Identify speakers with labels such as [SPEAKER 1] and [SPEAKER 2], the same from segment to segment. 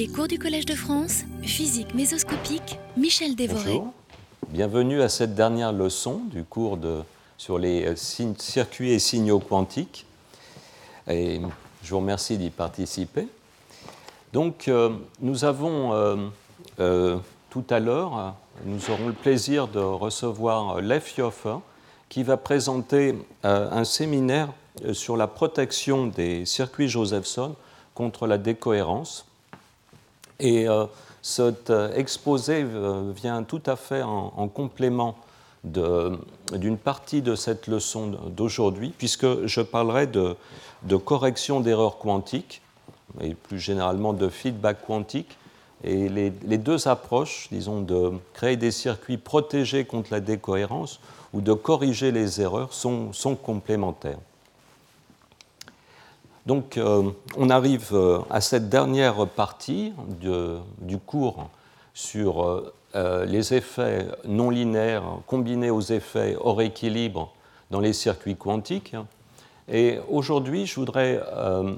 [SPEAKER 1] Les cours du Collège de France, physique mésoscopique, Michel Dévoré.
[SPEAKER 2] Bonjour, bienvenue à cette dernière leçon du cours de, sur les euh, circuits et signaux quantiques. Et je vous remercie d'y participer. Donc, euh, nous avons euh, tout à l'heure, nous aurons le plaisir de recevoir Lev Yoffer, qui va présenter un séminaire sur la protection des circuits Josephson contre la décohérence. Et euh, cet euh, exposé euh, vient tout à fait en, complément d'une partie de cette leçon d'aujourd'hui, puisque je parlerai de, correction d'erreurs quantiques, et plus généralement de feedback quantique. Et les, deux approches, disons, de créer des circuits protégés contre la décohérence ou de corriger les erreurs sont complémentaires. Donc euh, on arrive euh, à cette dernière partie du cours sur euh, les effets non linéaires combinés aux effets hors équilibre dans les circuits quantiques. Et aujourd'hui, je voudrais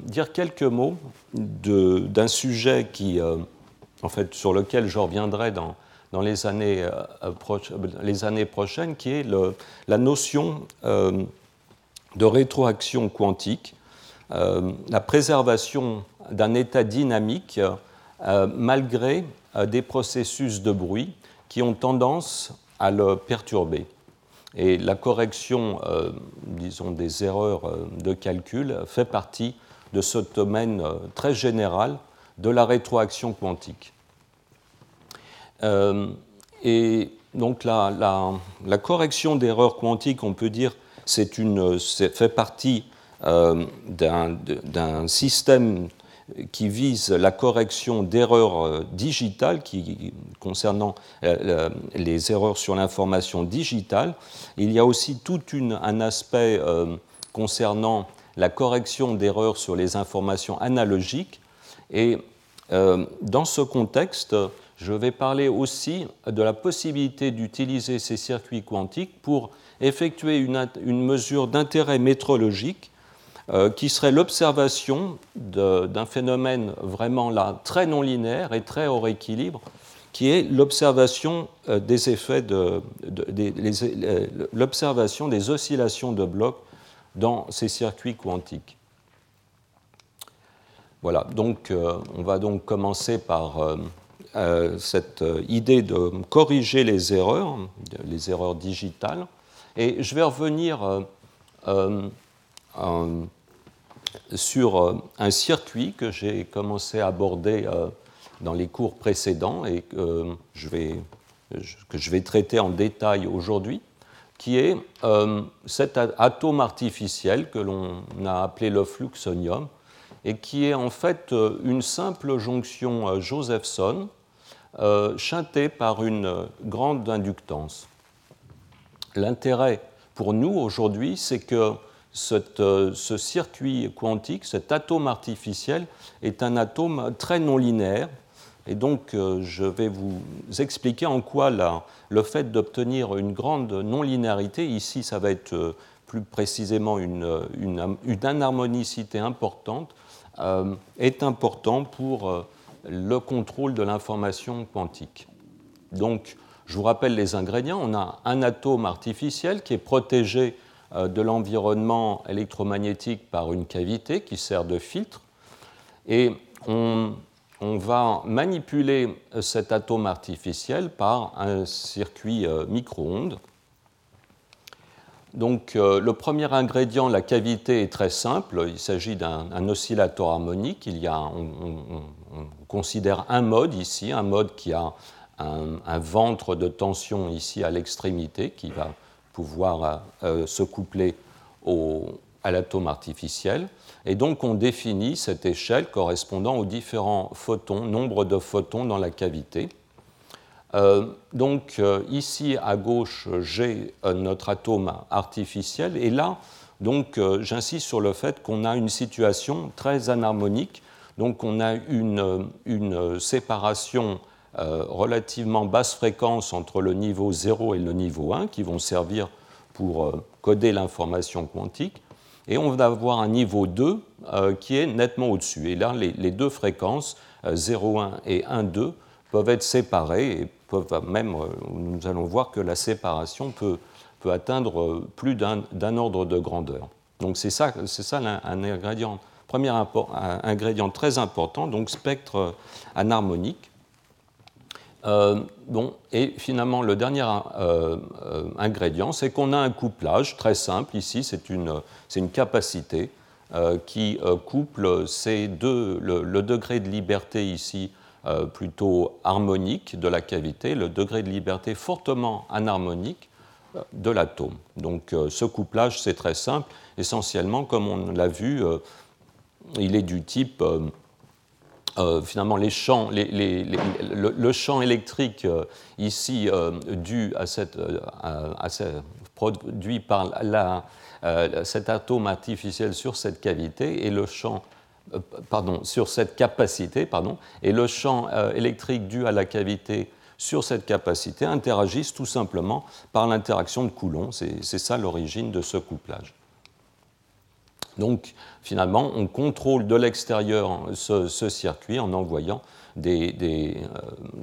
[SPEAKER 2] dire quelques mots d'un sujet qui, en fait, sur lequel je reviendrai dans, les, années, prochaines, qui est la notion de rétroaction quantique la préservation d'un état dynamique euh, malgré euh, des processus de bruit qui ont tendance à le perturber. Et la correction, disons, des erreurs de calcul fait partie de ce domaine très général de la rétroaction quantique. et donc la, correction d'erreurs quantiques, on peut dire, c'est une, fait partie euh, d'un système qui vise la correction d'erreurs euh, digitales concernant euh, les erreurs sur l'information digitale. Il y a aussi tout un aspect concernant la correction d'erreurs sur les informations analogiques. Et dans ce contexte, je vais parler aussi de la possibilité d'utiliser ces circuits quantiques pour effectuer une mesure d'intérêt métrologique euh, qui serait l'observation d'un phénomène vraiment là très non linéaire et très hors équilibre, qui est l'observation euh, des effets de, l'observation des oscillations de blocs dans ces circuits quantiques. Voilà, donc euh, on va donc commencer par cette idée de corriger les erreurs, les erreurs digitales, et je vais revenir sur euh, un circuit que j'ai commencé à aborder euh, dans les cours précédents et que euh, je vais, que je vais traiter en détail aujourd'hui, qui est cet atome artificiel que l'on a appelé le fluxonium et qui est en fait une simple jonction Josephson chantée par une grande inductance. L'intérêt pour nous aujourd'hui, c'est que euh, ce circuit quantique, cet atome artificiel, est un atome très non linéaire. Et donc, euh, je vais vous expliquer en quoi le fait d'obtenir une grande non-linéarité, ici, ça va être euh, plus précisément une, une, une anharmonicité importante, est important pour le contrôle de l'information quantique. Donc, je vous rappelle les ingrédients. On a un atome artificiel qui est protégé de l'environnement électromagnétique par une cavité qui sert de filtre. Et on, va manipuler cet atome artificiel par un circuit euh, micro-ondes. Donc euh, le premier ingrédient, la cavité, est très simple. Il s'agit d'un oscillateur harmonique. Il y a, on, considère un mode ici, un mode qui a un, un ventre de tension ici à l'extrémité qui va pouvoir euh, se coupler à l'atome artificiel. Et donc on définit cette échelle correspondant aux différents photons, nombre de photons dans la cavité. Euh, donc euh, ici à gauche, j'ai notre atome artificiel et là, donc j'insiste sur le fait qu'on a une situation très anharmonique. Donc on a une, séparation euh, relativement basse fréquence entre le niveau 0 et le niveau 1 qui vont servir pour euh, coder l'information quantique. et on va avoir un niveau 2 qui est nettement au-dessus. Et là, les, deux fréquences, 0,1 et 1,2, peuvent être séparées et peuvent même, nous allons voir que la séparation peut, peut atteindre plus d'un ordre de grandeur. Donc c'est ça, ça un ingrédient, premier ingrédient très important, donc spectre anharmonique. Euh, bon, et finalement, le dernier euh, euh, ingrédient, c'est qu'on a un couplage très simple. Ici, c'est une, une, capacité qui couple ces deux, le, degré de liberté ici plutôt harmonique de la cavité, le degré de liberté fortement anharmonique de l'atome. Donc ce couplage, c'est très simple. Essentiellement, comme on l'a vu, il est du type euh, finalement les champs, le, champ électrique euh, ici euh, dû à cette, produit par cet atome artificiel sur cette cavité et le champ pardon, sur cette capacité pardon, et le champ électrique dû à la cavité sur cette capacité interagissent tout simplement par l'interaction de Coulomb. C'est ça l'origine de ce couplage. Donc finalement, on contrôle de l'extérieur ce, circuit en envoyant euh,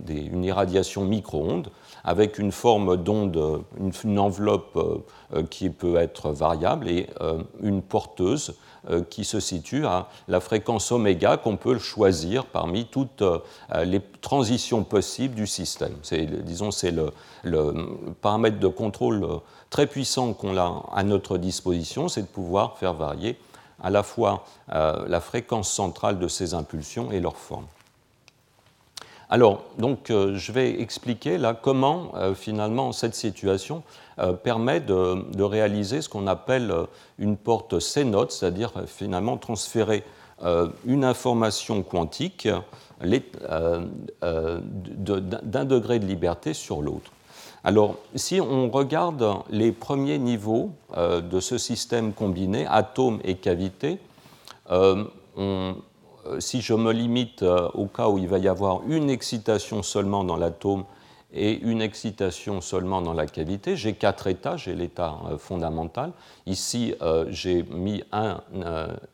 [SPEAKER 2] une irradiation micro-ondes avec une forme d'onde, une, enveloppe euh, qui peut être variable et euh, une porteuse qui se situe à la fréquence oméga qu'on peut choisir parmi toutes les transitions possibles du système. disons, c'est le, paramètre de contrôle très puissant qu'on a à notre disposition, c'est de pouvoir faire varier à la fois euh, la fréquence centrale de ces impulsions et leur forme. Alors, donc, euh, je vais expliquer là comment euh, finalement cette situation permet de, réaliser ce qu'on appelle une porte C-note, c'est-à-dire finalement transférer une information quantique d'un degré de liberté sur l'autre. Alors, si on regarde les premiers niveaux euh, de ce système combiné, atomes et cavités, euh, euh, si je me limite au cas où il va y avoir une excitation seulement dans l'atome et une excitation seulement dans la cavité, j'ai quatre états, j'ai l'état fondamental. Ici, j'ai mis un,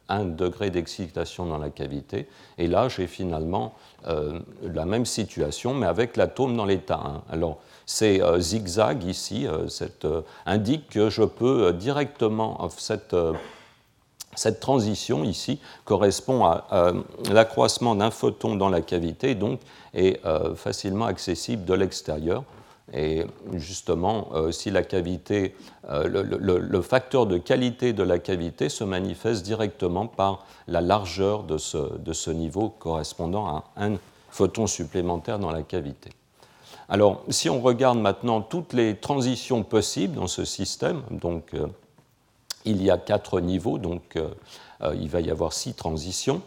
[SPEAKER 2] un degré d'excitation dans la cavité, et là, j'ai finalement la même situation, mais avec l'atome dans l'état 1. Alors, ces euh, zigzags ici euh, euh, indiquent que je peux directement, cette, cette transition ici correspond à, l'accroissement d'un photon dans la cavité, donc est facilement accessible de l'extérieur. Et justement, si la cavité, le, facteur de qualité de la cavité se manifeste directement par la largeur de ce, de ce niveau correspondant à un photon supplémentaire dans la cavité. Alors, si on regarde maintenant toutes les transitions possibles dans ce système, donc euh, il y a quatre niveaux, donc euh, euh, il va y avoir six transitions.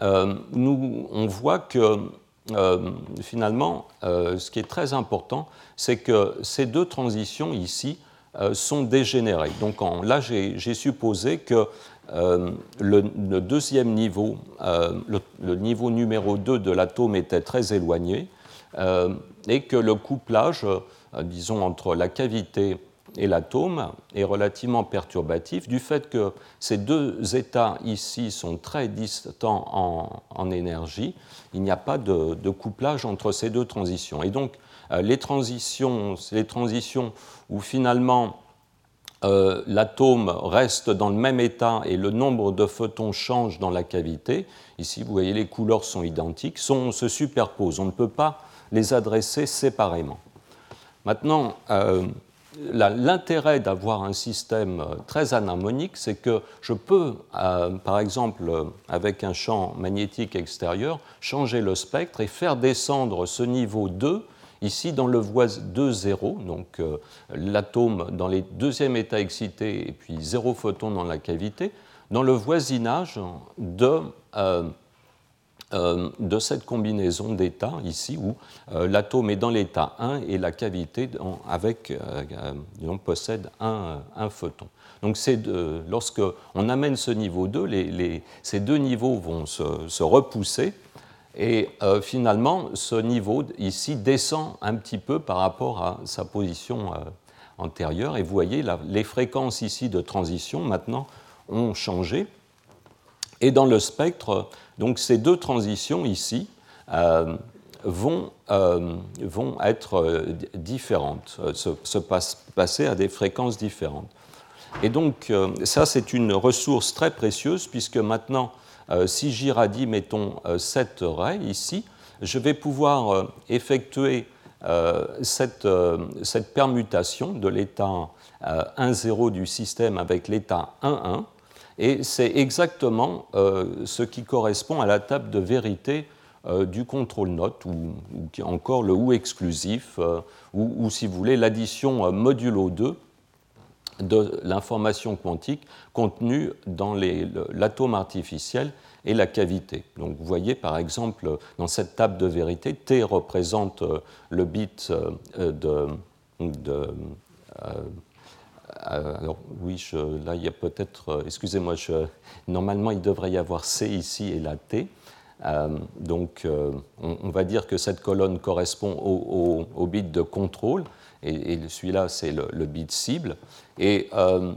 [SPEAKER 2] nous, on voit que finalement, ce qui est très important, c'est que ces deux transitions ici sont dégénérées. Donc là, j'ai supposé que le, deuxième niveau, le, le, niveau numéro 2 de l'atome était très éloigné, euh, et que le couplage, euh, disons, entre la cavité et l'atome est relativement perturbatif du fait que ces deux états ici sont très distants en, énergie. Il n'y a pas de, couplage entre ces deux transitions. Et donc, euh, les transitions, les transitions où finalement l'atome reste dans le même état et le nombre de photons change dans la cavité, ici vous voyez les couleurs sont identiques, se superposent. On ne peut pas les adresser séparément. Maintenant, euh, l'intérêt d'avoir un système euh, très anharmonique, c'est que je peux, euh, par exemple, avec un champ magnétique extérieur, changer le spectre et faire descendre ce niveau 2 ici dans le voisin 2, 0, donc l'atome dans les deuxièmes états excités et puis zéro photon dans la cavité, dans le voisinage de euh, de cette combinaison d'états ici où euh, l'atome est dans l'état 1 et la cavité avec, euh, possède un, photon. Donc lorsque on amène ce niveau 2, ces deux niveaux vont se, repousser et finalement ce niveau ici descend un petit peu par rapport à sa position antérieure. Et vous voyez, les fréquences ici de transition maintenant ont changé. Et dans le spectre, donc ces deux transitions ici euh, vont, euh, vont être euh, différentes, se, se passer à des fréquences différentes. Et donc ça, c'est une ressource très précieuse puisque maintenant, si j'irradie, mettons, cette raie ici, je vais pouvoir effectuer cette, cette, permutation de l'état 1,0 du système avec l'état 1,1 et c'est exactement euh, ce qui correspond à la table de vérité euh, du contrôle note, ou, encore le ou exclusif, euh, ou, si vous voulez, l'addition modulo 2 de l'information quantique contenue dans l'atome artificiel et la cavité. Donc vous voyez par exemple dans cette table de vérité, T représente le bit de, alors oui, là il y a peut-être, euh, excusez-moi, normalement il devrait y avoir C ici et la T. Euh, donc on, va dire que cette colonne correspond au, bit de contrôle et, celui-là c'est le, bit cible. Et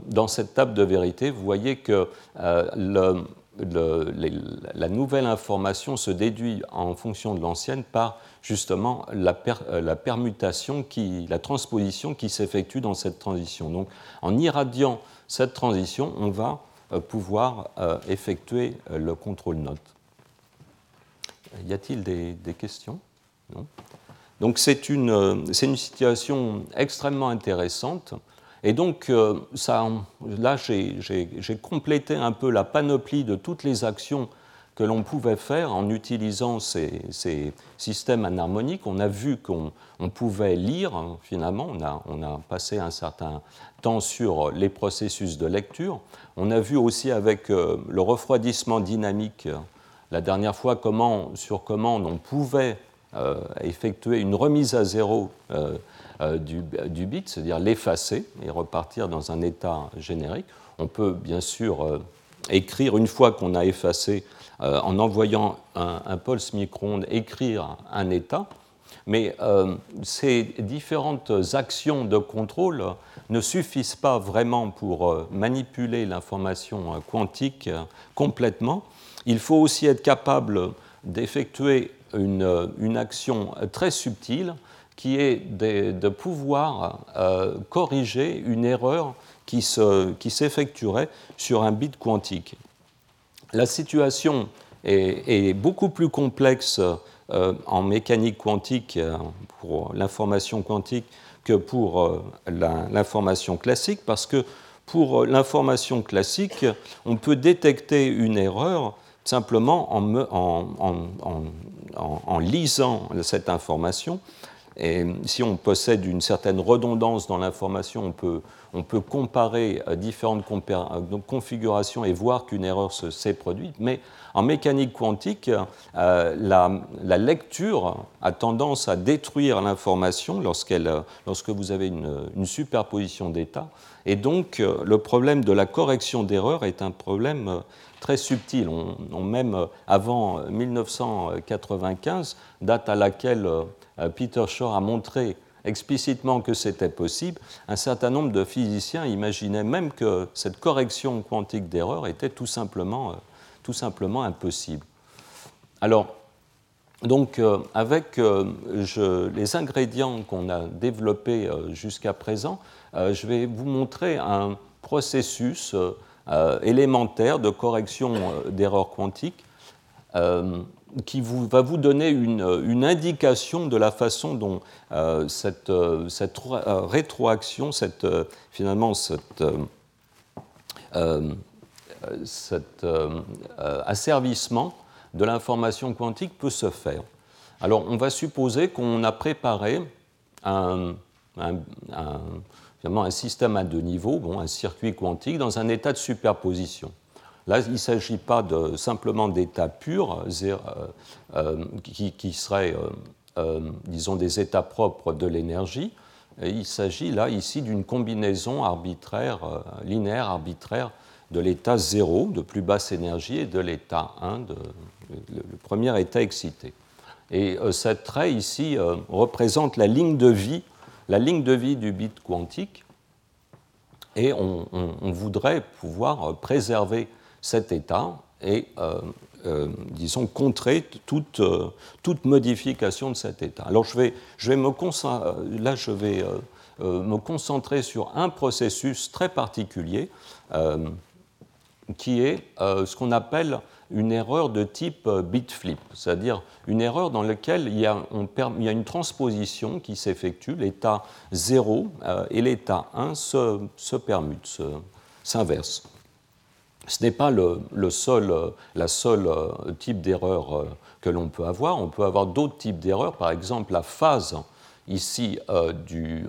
[SPEAKER 2] dans cette table de vérité, vous voyez que la nouvelle information se déduit en fonction de l'ancienne par justement la, euh, permutation, la transposition qui s'effectue dans cette transition. Donc en irradiant cette transition, on va euh, pouvoir euh, effectuer le contrôle note. Y a-t-il des, questions? Donc c'est une, situation extrêmement intéressante et donc, ça, là, j'ai complété un peu la panoplie de toutes les actions que l'on pouvait faire en utilisant ces, systèmes anharmoniques. On a vu qu'on pouvait lire, hein, finalement, on a, passé un certain temps sur les processus de lecture. On a vu aussi avec euh, le refroidissement dynamique, la dernière fois, comment, sur commande, on pouvait euh, effectuer une remise à zéro euh, du, bit, c'est-à-dire l'effacer et repartir dans un état générique. On peut bien sûr écrire, une fois qu'on a effacé, euh, en envoyant un, pulse micro-ondes, écrire un état, mais ces différentes actions de contrôle ne suffisent pas vraiment pour manipuler l'information quantique complètement. Il faut aussi être capable d'effectuer une, action très subtile qui est de, pouvoir euh, corriger une erreur qui s'effectuerait sur un bit quantique. La situation est, beaucoup plus complexe euh, en mécanique quantique euh, pour l'information quantique que pour l'information classique, parce que pour l'information classique, on peut détecter une erreur simplement en lisant cette information et si on possède une certaine redondance dans l'information, on peut, comparer euh, différentes euh, configurations et voir qu'une erreur s'est produite. Mais en mécanique quantique, euh, la, lecture a tendance à détruire l'information lorsque vous avez une, superposition d'états. Et donc, le problème de la correction d'erreur est un problème très subtil. On, même avant 1995, date à laquelle Peter Shor a montré explicitement que c'était possible, un certain nombre de physiciens imaginaient même que cette correction quantique d'erreur était tout simplement, euh, impossible. Alors, donc, euh, avec les ingrédients qu'on a développés jusqu'à présent, je vais vous montrer un processus élémentaire de correction d'erreurs quantiques qui vous, va vous donner une, indication de la façon dont euh, cette, euh, cette, euh, rétroaction, cette, finalement cet asservissement de l'information quantique peut se faire. Alors on va supposer qu'on a préparé un, un, un système à deux niveaux, bon, un circuit quantique, dans un état de superposition. Là, il ne s'agit pas de, simplement d'états purs euh, euh, qui, seraient, euh, disons, des états propres de l'énergie. Il s'agit là, ici, d'une combinaison arbitraire, linéaire arbitraire de l'état 0 de plus basse énergie et de l'état 1, de, le, premier état excité. Et cette trait ici représente la ligne de vie, la ligne de vie du bit quantique et on, voudrait pouvoir préserver cet état et, disons, contrer toute, toute, modification de cet état. Alors je vais, me là je vais me concentrer sur un processus très particulier qui est ce qu'on appelle une erreur de type euh, bit flip, c'est-à-dire une erreur dans laquelle il y a, une transposition qui s'effectue, l'état 0 euh, et l'état 1 se, permutent, s'inversent. Ce n'est pas le, seul, euh, seule type d'erreur que l'on peut avoir. On peut avoir d'autres types d'erreurs, par exemple la phase ici de,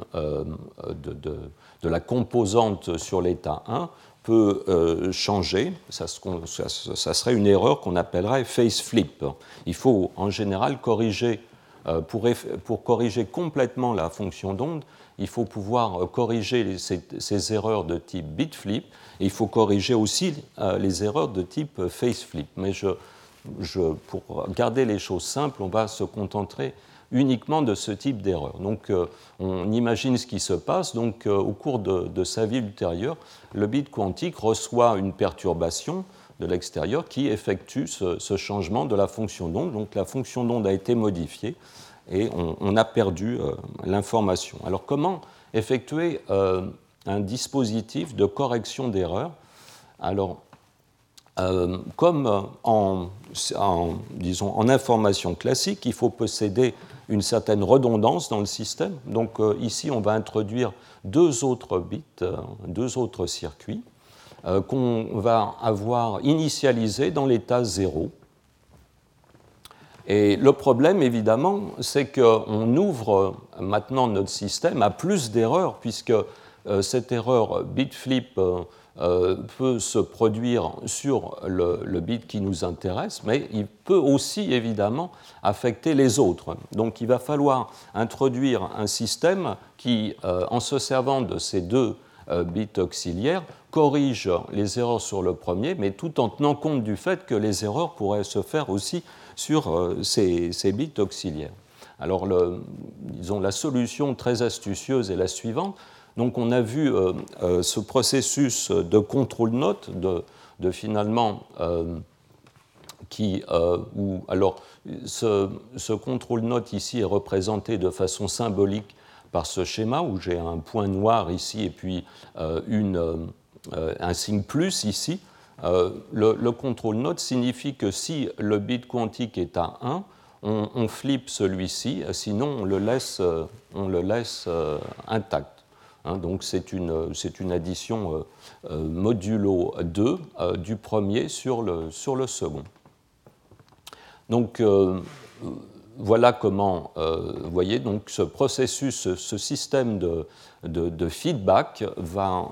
[SPEAKER 2] la composante sur l'état 1 peut euh, changer. Ça, serait une erreur qu'on appellerait face flip. Il faut en général corriger, euh, pour, corriger complètement la fonction d'onde, il faut pouvoir euh, corriger ces, ces, erreurs de type bit flip il faut corriger aussi les erreurs de type face flip. Mais pour garder les choses simples, on va se contenter uniquement de ce type d'erreur. Donc euh, on imagine ce qui se passe. Donc euh, au cours de, sa vie ultérieure, le bit quantique reçoit une perturbation de l'extérieur qui effectue ce, changement de la fonction d'onde. Donc la fonction d'onde a été modifiée et on, a perdu euh, l'information. Alors comment effectuer un dispositif de correction d'erreur Alors comme en, disons, information classique, il faut posséder une certaine redondance dans le système. Donc euh, ici, on va introduire deux autres bits, euh, deux autres circuits euh, qu'on va avoir initialisés dans l'état 0. Et le problème, évidemment, c'est qu'on ouvre maintenant notre système à plus d'erreurs, puisque cette erreur bit flip euh, peut se produire sur le, bit qui nous intéresse, mais il peut aussi évidemment affecter les autres. Donc il va falloir introduire un système qui, euh, en se servant de ces deux euh, bits auxiliaires, corrige les erreurs sur le premier, mais tout en tenant compte du fait que les erreurs pourraient se faire aussi sur ces, ces, bits auxiliaires. Alors, le, disons, la solution très astucieuse est la suivante donc on a vu euh, euh, ce processus de contrôle note, de, finalement, euh, qui, alors ce, contrôle note ici est représenté de façon symbolique par ce schéma où j'ai un point noir ici et puis une, un signe plus ici. le, contrôle note signifie que si le bit quantique est à 1, on, flippe celui-ci, sinon on le laisse intact. Hein, donc c'est une, une, addition euh, euh, modulo 2 euh, du premier sur le, sur le second. Donc voilà comment, vous voyez, donc ce processus, ce système de, de, feedback va,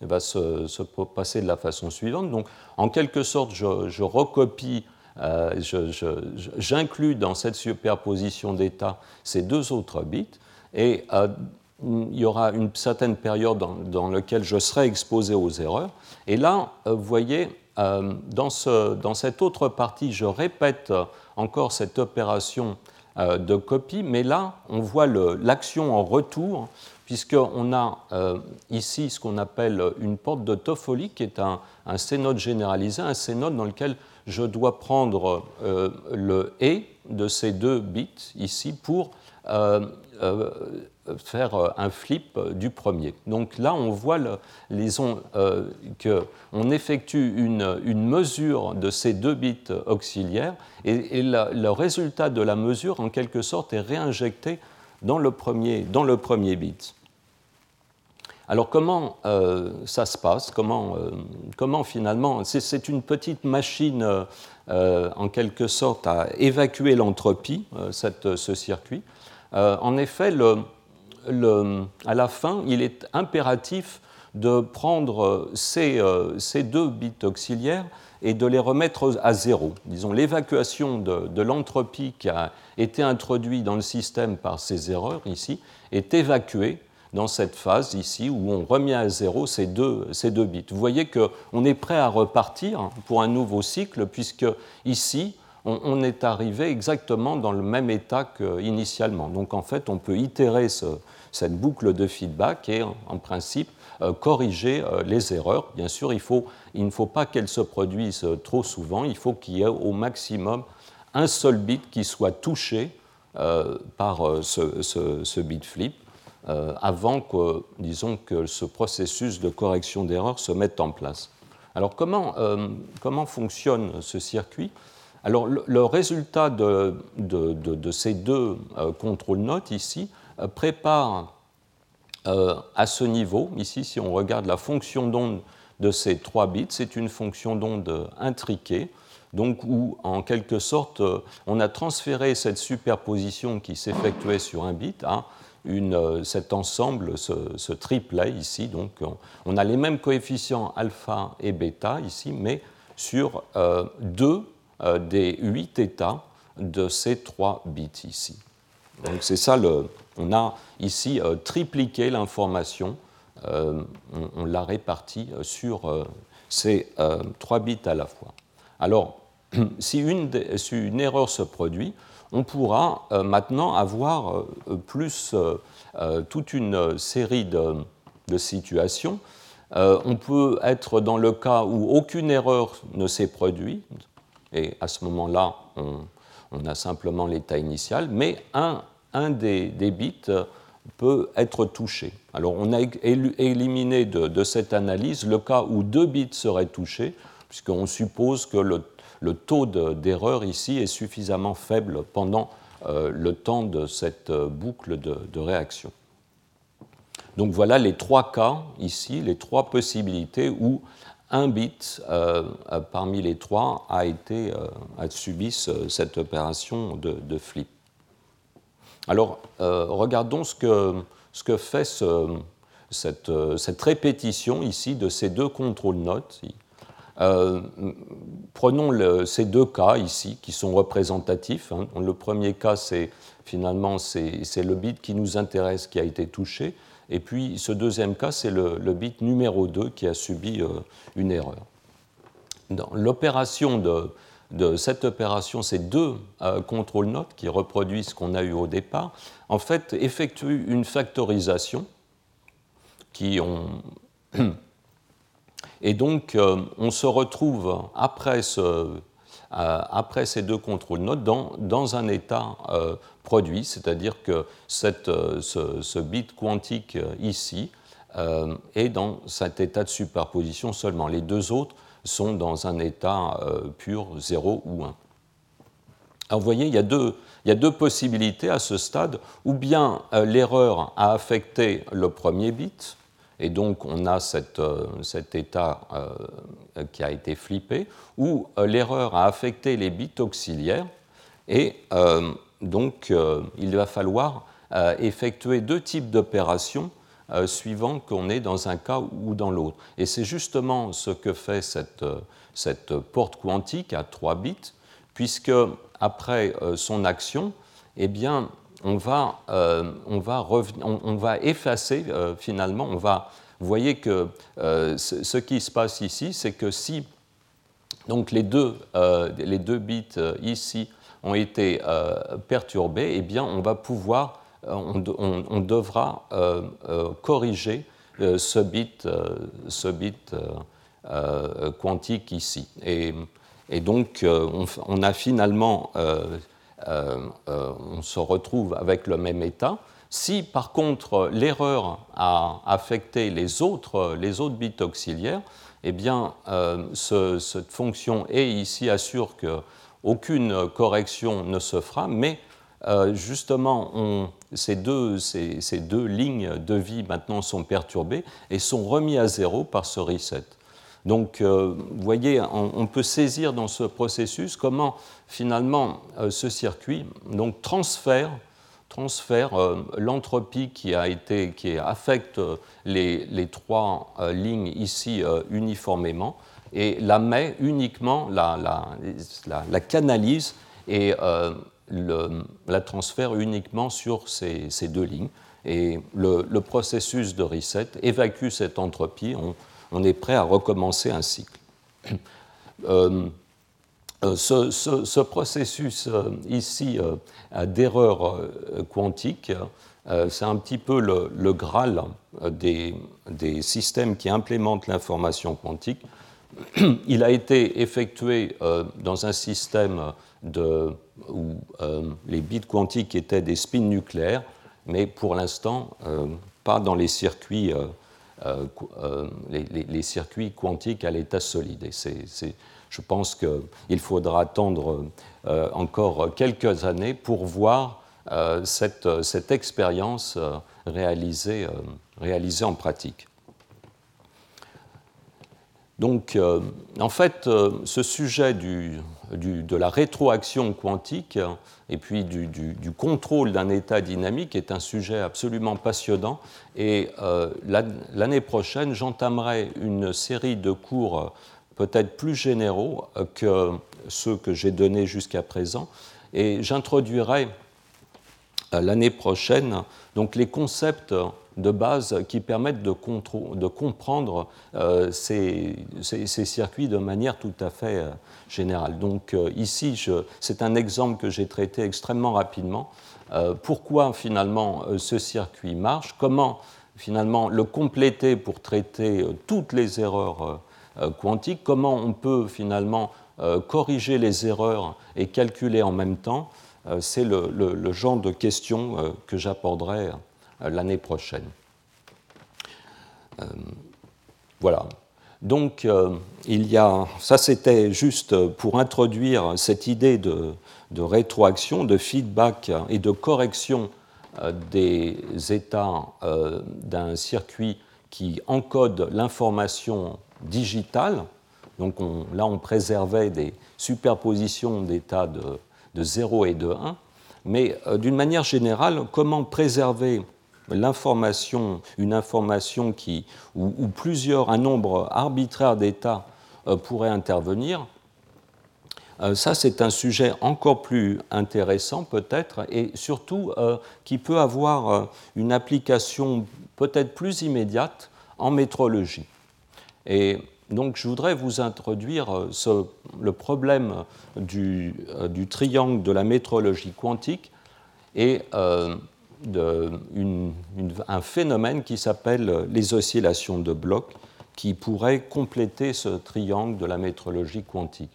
[SPEAKER 2] va se, se, passer de la façon suivante. Donc en quelque sorte, je, je recopie j'inclus dans cette superposition d'états ces deux autres bits, et il y aura une certaine période dans, laquelle je serai exposé aux erreurs. Et là, euh, vous voyez, euh, dans, ce, dans, cette autre partie, je répète encore cette opération euh, de copie, mais là, on voit l'action en retour, puisqu'on a ici ce qu'on appelle une porte de Toffoli, qui est un, un C-node généralisé, un C-node dans lequel je dois prendre le et de ces deux bits ici pour faire euh, un flip euh, du premier. Donc là, on voit les euh, qu'on effectue une, une, mesure de ces deux bits auxiliaires et, le résultat de la mesure, en quelque sorte, est réinjecté dans le premier, dans le premier bit. Alors comment ça se passe? Comment, comment, finalement C'est une petite machine en quelque sorte à évacuer l'entropie, ce circuit. en effet, le, à la fin, il est impératif de prendre ces, euh, deux bits auxiliaires et de les remettre à zéro. Disons, l'évacuation de, l'entropie qui a été introduite dans le système par ces erreurs ici est évacuée dans cette phase ici où on remet à zéro ces deux, ces deux bits. Vous voyez qu'on est prêt à repartir pour un nouveau cycle puisque ici, on, est arrivé exactement dans le même état qu'initialement. Donc en fait, on peut itérer cette boucle de feedback et en, principe corriger les erreurs. Bien sûr, il, ne faut pas qu'elles se produisent trop souvent, il faut qu'il y ait au maximum un seul bit qui soit touché par ce, ce, bit flip. avant que, disons, que ce processus de correction d'erreur se mette en place. Alors comment, euh, comment fonctionne ce circuit? Alors le, résultat de, ces deux euh, contrôles notes ici euh, prépare à ce niveau, ici si on regarde la fonction d'onde de ces trois bits, c'est une fonction d'onde intriquée, donc où en quelque sorte on a transféré cette superposition qui s'effectuait sur un bit à euh, cet ensemble, ce, triplet ici. Donc, on, a les mêmes coefficients alpha et bêta ici, mais sur euh, deux euh, des huit états de ces trois bits ici. Donc, c'est ça, on a ici tripliqué l'information, on, l'a répartie sur ces trois bits à la fois. Alors, si une, erreur se produit, on pourra euh, maintenant avoir euh, plus euh, toute une série de, situations. on peut être dans le cas où aucune erreur ne s'est produite, et à ce moment-là, on, a simplement l'état initial, mais un, des, bits peut être touché. Alors on a éliminé de, cette analyse le cas où deux bits seraient touchés, puisqu'on suppose que le le taux d'erreur ici est suffisamment faible pendant euh, le temps de cette euh, boucle de, réaction. Donc voilà les trois cas ici, les trois possibilités où un bit euh, parmi les trois a, été, a subi cette opération de, flip. Alors regardons ce que, ce que fait cette, cette, répétition ici de ces deux contrôles notes euh, prenons ces deux cas ici qui sont représentatifs. Hein. Le premier cas, c'est finalement c'est le bit qui nous intéresse qui a été touché. Et puis ce deuxième cas, c'est le, bit numéro 2 qui a subi euh, une erreur. L'opération de, cette opération, ces deux euh, contrôle notes qui reproduisent ce qu'on a eu au départ, en fait, effectuent une factorisation qui ont et donc, euh, on se retrouve après, euh, ces deux contrôles notes dans, un état euh, produit, c'est-à-dire que ce, bit quantique ici est dans cet état de superposition seulement. Les deux autres sont dans un état pur 0 ou 1. Alors vous voyez, il y a deux possibilités à ce stade, ou bien l'erreur a affecté le premier bit, et donc on a euh, cet état euh, qui a été flippé, où euh, l'erreur a affecté les bits auxiliaires, et donc il va falloir effectuer deux types d'opérations suivant qu'on est dans un cas ou dans l'autre. Et c'est justement ce que fait cette, cette, porte quantique à 3 bits, puisque après son action, eh bien, on va, euh, on va, on, va effacer euh, finalement, on va, vous voyez que euh, ce, qui se passe ici, c'est que si donc les deux, les deux bits ici ont été perturbés, eh bien on va pouvoir, on, on devra corriger ce bit, ce bit quantique ici. Et, donc on, a finalement on se retrouve avec le même état. Si par contre l'erreur a affecté les autres, les autres bits auxiliaires, eh bien euh, cette fonction E ici assure qu'aucune correction ne se fera, mais justement ces, deux, ces, deux, lignes de vie maintenant sont perturbées et sont remis à zéro par ce reset. Donc, euh, vous voyez, on, peut saisir dans ce processus comment finalement euh, ce circuit donc, transfère, transfère euh, l'entropie qui, a été, qui affecte les, trois lignes ici uniformément et la met uniquement, la, la, canalise et la transfère uniquement sur ces, deux lignes. Et le, processus de reset évacue cette entropie. On est prêt à recommencer un cycle. Euh, ce, processus ici d'erreur quantique, c'est un petit peu le, Graal des, des, systèmes qui implémentent l'information quantique. Il a été effectué dans un système où les bits quantiques étaient des spins nucléaires, mais pour l'instant, pas dans les circuits, euh, euh, euh, les, circuits quantiques à l'état solide. je pense qu'il faudra attendre encore quelques années pour voir cette, cette expérience réalisée, réalisée en pratique. Donc, en fait, ce sujet du, de la rétroaction quantique et puis du, contrôle d'un état dynamique est un sujet absolument passionnant. Et euh, l'année prochaine, j'entamerai une série de cours euh, peut-être plus généraux euh, que ceux que j'ai donnés jusqu'à présent. Et j'introduirai l'année prochaine donc les concepts de base qui permettent de, comprendre euh, ces, circuits de manière tout à fait euh, générale. Donc euh, ici, c'est un exemple que j'ai traité extrêmement rapidement. pourquoi finalement ce circuit marche? Comment finalement le compléter pour traiter toutes les erreurs quantiques? Comment on peut finalement corriger les erreurs et calculer en même temps? C'est le, le, genre de questions que j'aborderai l'année prochaine. Euh, voilà. Donc, euh, il y a, ça c'était juste pour introduire cette idée de, rétroaction, de feedback et de correction euh, des états d'un circuit qui encode l'information digitale. Donc là, on préservait des superpositions d'états de, de 0 et de 1. Mais d'une manière générale, comment préserver l'information, une information qui, où, plusieurs, un nombre arbitraire d'états euh, pourrait intervenir, euh, ça c'est un sujet encore plus intéressant peut-être et surtout euh, qui peut avoir une application peut-être plus immédiate en métrologie. Et donc je voudrais vous introduire le problème du, du, triangle de la métrologie quantique et un phénomène qui s'appelle les oscillations de blocs, qui pourrait compléter ce triangle de la métrologie quantique.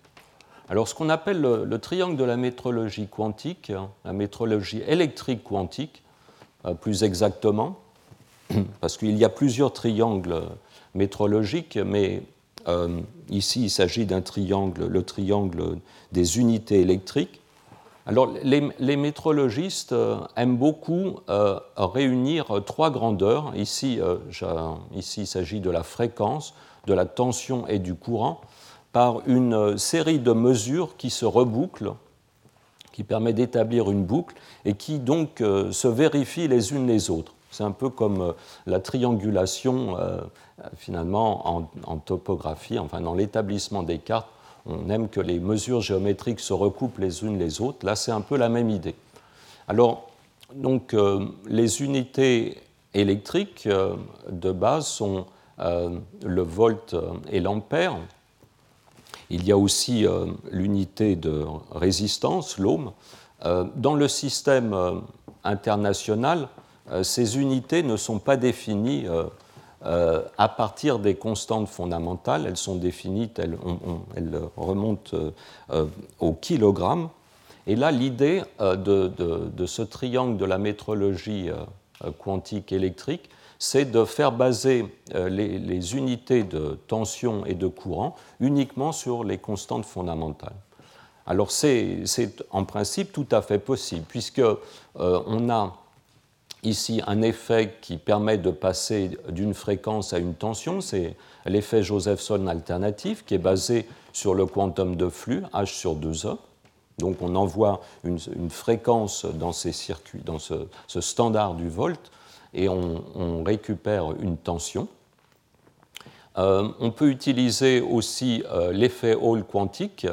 [SPEAKER 2] Alors ce qu'on appelle le, triangle de la métrologie quantique, hein, la métrologie électrique quantique, euh, plus exactement, parce qu'il y a plusieurs triangles métrologiques, mais euh, ici il s'agit d'un triangle, le triangle des unités électriques. Alors, les, métrologistes euh, aiment beaucoup euh, réunir trois grandeurs. Ici, euh, ici il s'agit de la fréquence, de la tension et du courant, par une série de mesures qui se rebouclent, qui permet d'établir une boucle et qui donc se vérifient les unes les autres. C'est un peu comme la triangulation finalement en, en, topographie, enfin dans l'établissement des cartes on aime que les mesures géométriques se recoupent les unes les autres. Là, c'est un peu la même idée. Alors, donc, euh, les unités électriques euh, de base sont euh, le volt et l'ampère. Il y a aussi l'unité de résistance, l'ohm. dans le système international, ces unités ne sont pas définies euh, à partir des constantes fondamentales. Elles sont définies, elles, remontent euh, au kilogramme. Et là, l'idée euh, de, ce triangle de la métrologie quantique électrique, c'est de faire baser les, les, unités de tension et de courant uniquement sur les constantes fondamentales. Alors c'est en principe tout à fait possible, puisque on a ici un effet qui permet de passer d'une fréquence à une tension, c'est l'effet Josephson alternatif qui est basé sur le quantum de flux H sur 2E. Donc on envoie une, fréquence dans ces circuits, dans ce, standard du volt, et on, récupère une tension. Euh, on peut utiliser aussi euh, l'effet Hall quantique,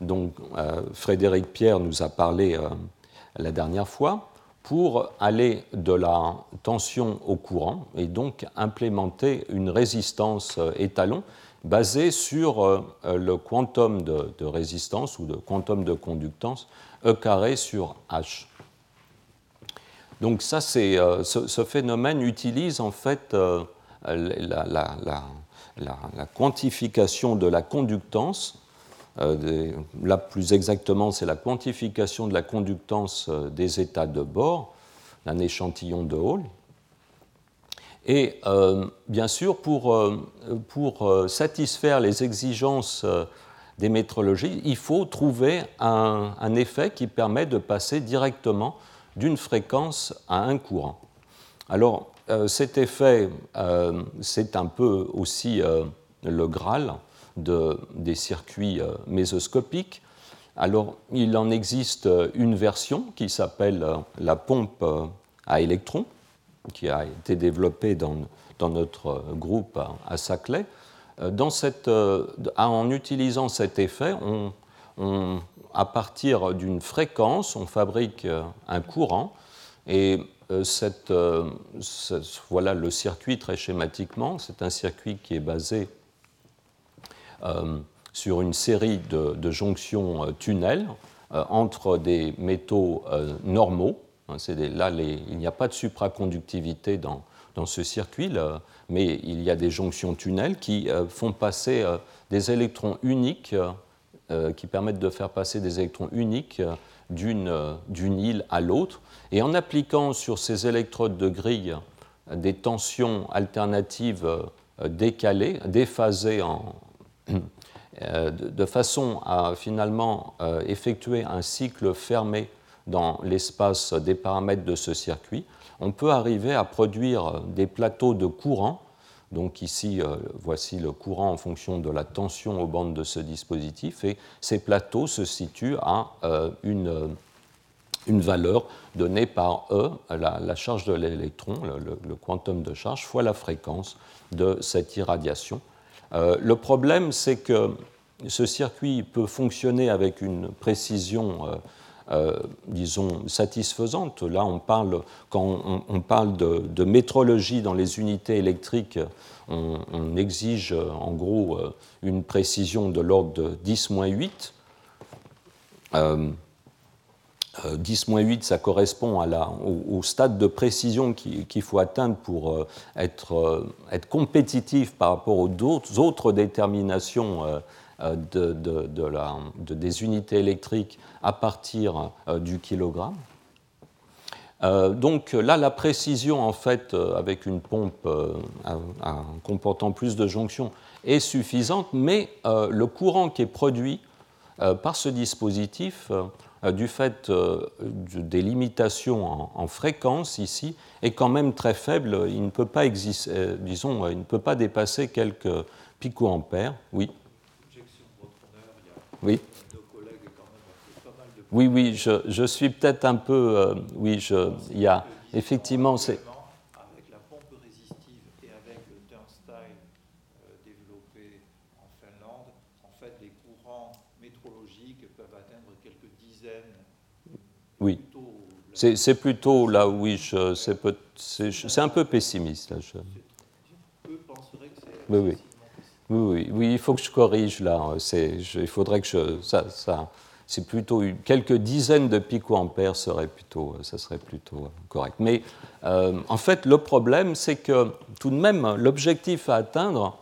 [SPEAKER 2] dont euh, Frédéric Pierre nous a parlé la dernière fois pour aller de la tension au courant et donc implémenter une résistance euh, étalon basé sur le quantum de, résistance ou de quantum de conductance E carré sur H. Donc ça, c'est, euh, ce, phénomène utilise en fait euh, la, quantification de la conductance. Euh, là, plus exactement, c'est la quantification de la conductance des états de bord d'un échantillon de Hall. Et bien sûr, pour, pour, satisfaire les exigences des métrologies, il faut trouver un, effet qui permet de passer directement d'une fréquence à un courant. Alors, euh, cet effet, euh, c'est un peu aussi euh, le Graal de, des circuits mésoscopiques. Alors, il en existe une version qui s'appelle la pompe à électrons, qui a été développée dans, dans notre groupe à, Saclay. Dans cette, en utilisant cet effet, on, à partir d'une fréquence, on fabrique euh, un courant et euh, euh, voilà le circuit très schématiquement. C'est un circuit qui est basé sur une série de, jonctions tunnels entre des métaux normaux. Hein, là, il n'y a pas de supraconductivité dans, ce circuit, mais il y a des jonctions tunnels qui font passer des électrons uniques euh, qui permettent de faire passer des électrons uniques euh, euh, d'une île à l'autre. Et en appliquant sur ces électrodes de grille des tensions alternatives décalées, déphasées en, de façon à finalement effectuer un cycle fermé dans l'espace des paramètres de ce circuit, on peut arriver à produire des plateaux de courant donc ici, euh, voici le courant en fonction de la tension aux bandes de ce dispositif, et ces plateaux se situent à euh, euh, une, valeur donnée par E, la, charge de l'électron, le, quantum de charge, fois la fréquence de cette irradiation. Le problème, c'est que ce circuit peut fonctionner avec une précision euh, disons, satisfaisante. Là, on parle, quand on, parle de, métrologie dans les unités électriques, on, exige en gros euh, une précision de l'ordre de 10-8. 10-8, ça correspond au, stade de précision qu'il faut atteindre pour euh, être, être, compétitif par rapport aux autres déterminations euh, de, des unités électriques à partir euh, du kilogramme. Euh, donc là, la précision, en fait, avec une pompe comportant plus de jonctions, est suffisante, mais le courant qui est produit par ce dispositif, du fait des limitations en, fréquence ici, est quand même très faible. Il ne peut pas, exister, disons, il ne peut pas dépasser quelques picoampères. Oui. Oui. Oui, oui, je, suis peut-être un peu. Euh, oui, il y a effectivement.
[SPEAKER 3] C'est... Avec la pompe résistive et avec le turnstile euh, développé en Finlande, en fait, les courants métrologiques peuvent atteindre quelques dizaines.
[SPEAKER 2] Oui. C'est, plutôt là, oui, je, c'est, un peu pessimiste. Là, je... Oui, oui. Oui, oui, il faut que je corrige là. il faudrait que je. Ça, ça, c'est plutôt quelques dizaines de picoampères serait plutôt, ça serait plutôt correct. Mais euh, en fait, le problème, c'est que tout de même, l'objectif à atteindre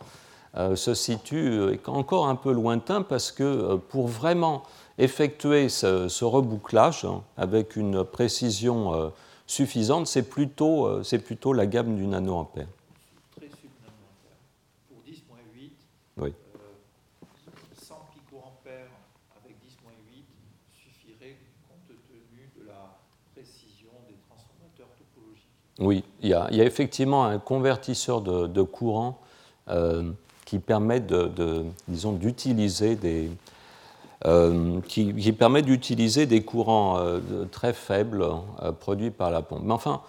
[SPEAKER 2] euh, se situe encore un peu lointain parce que euh, pour vraiment effectuer ce, rebouclage hein, avec une précision suffisante, c'est plutôt, c'est plutôt la gamme du nanoampère. Oui.
[SPEAKER 3] 100 euh, picoampères avec 10-8 suffirait compte tenu de la précision des transformateurs topologiques.
[SPEAKER 2] Oui, il y a, il y a effectivement un convertisseur de, courant euh, qui permet de, disons, d'utiliser des, euh, qui, permet d'utiliser des courants très faibles produits par la pompe. Mais enfin,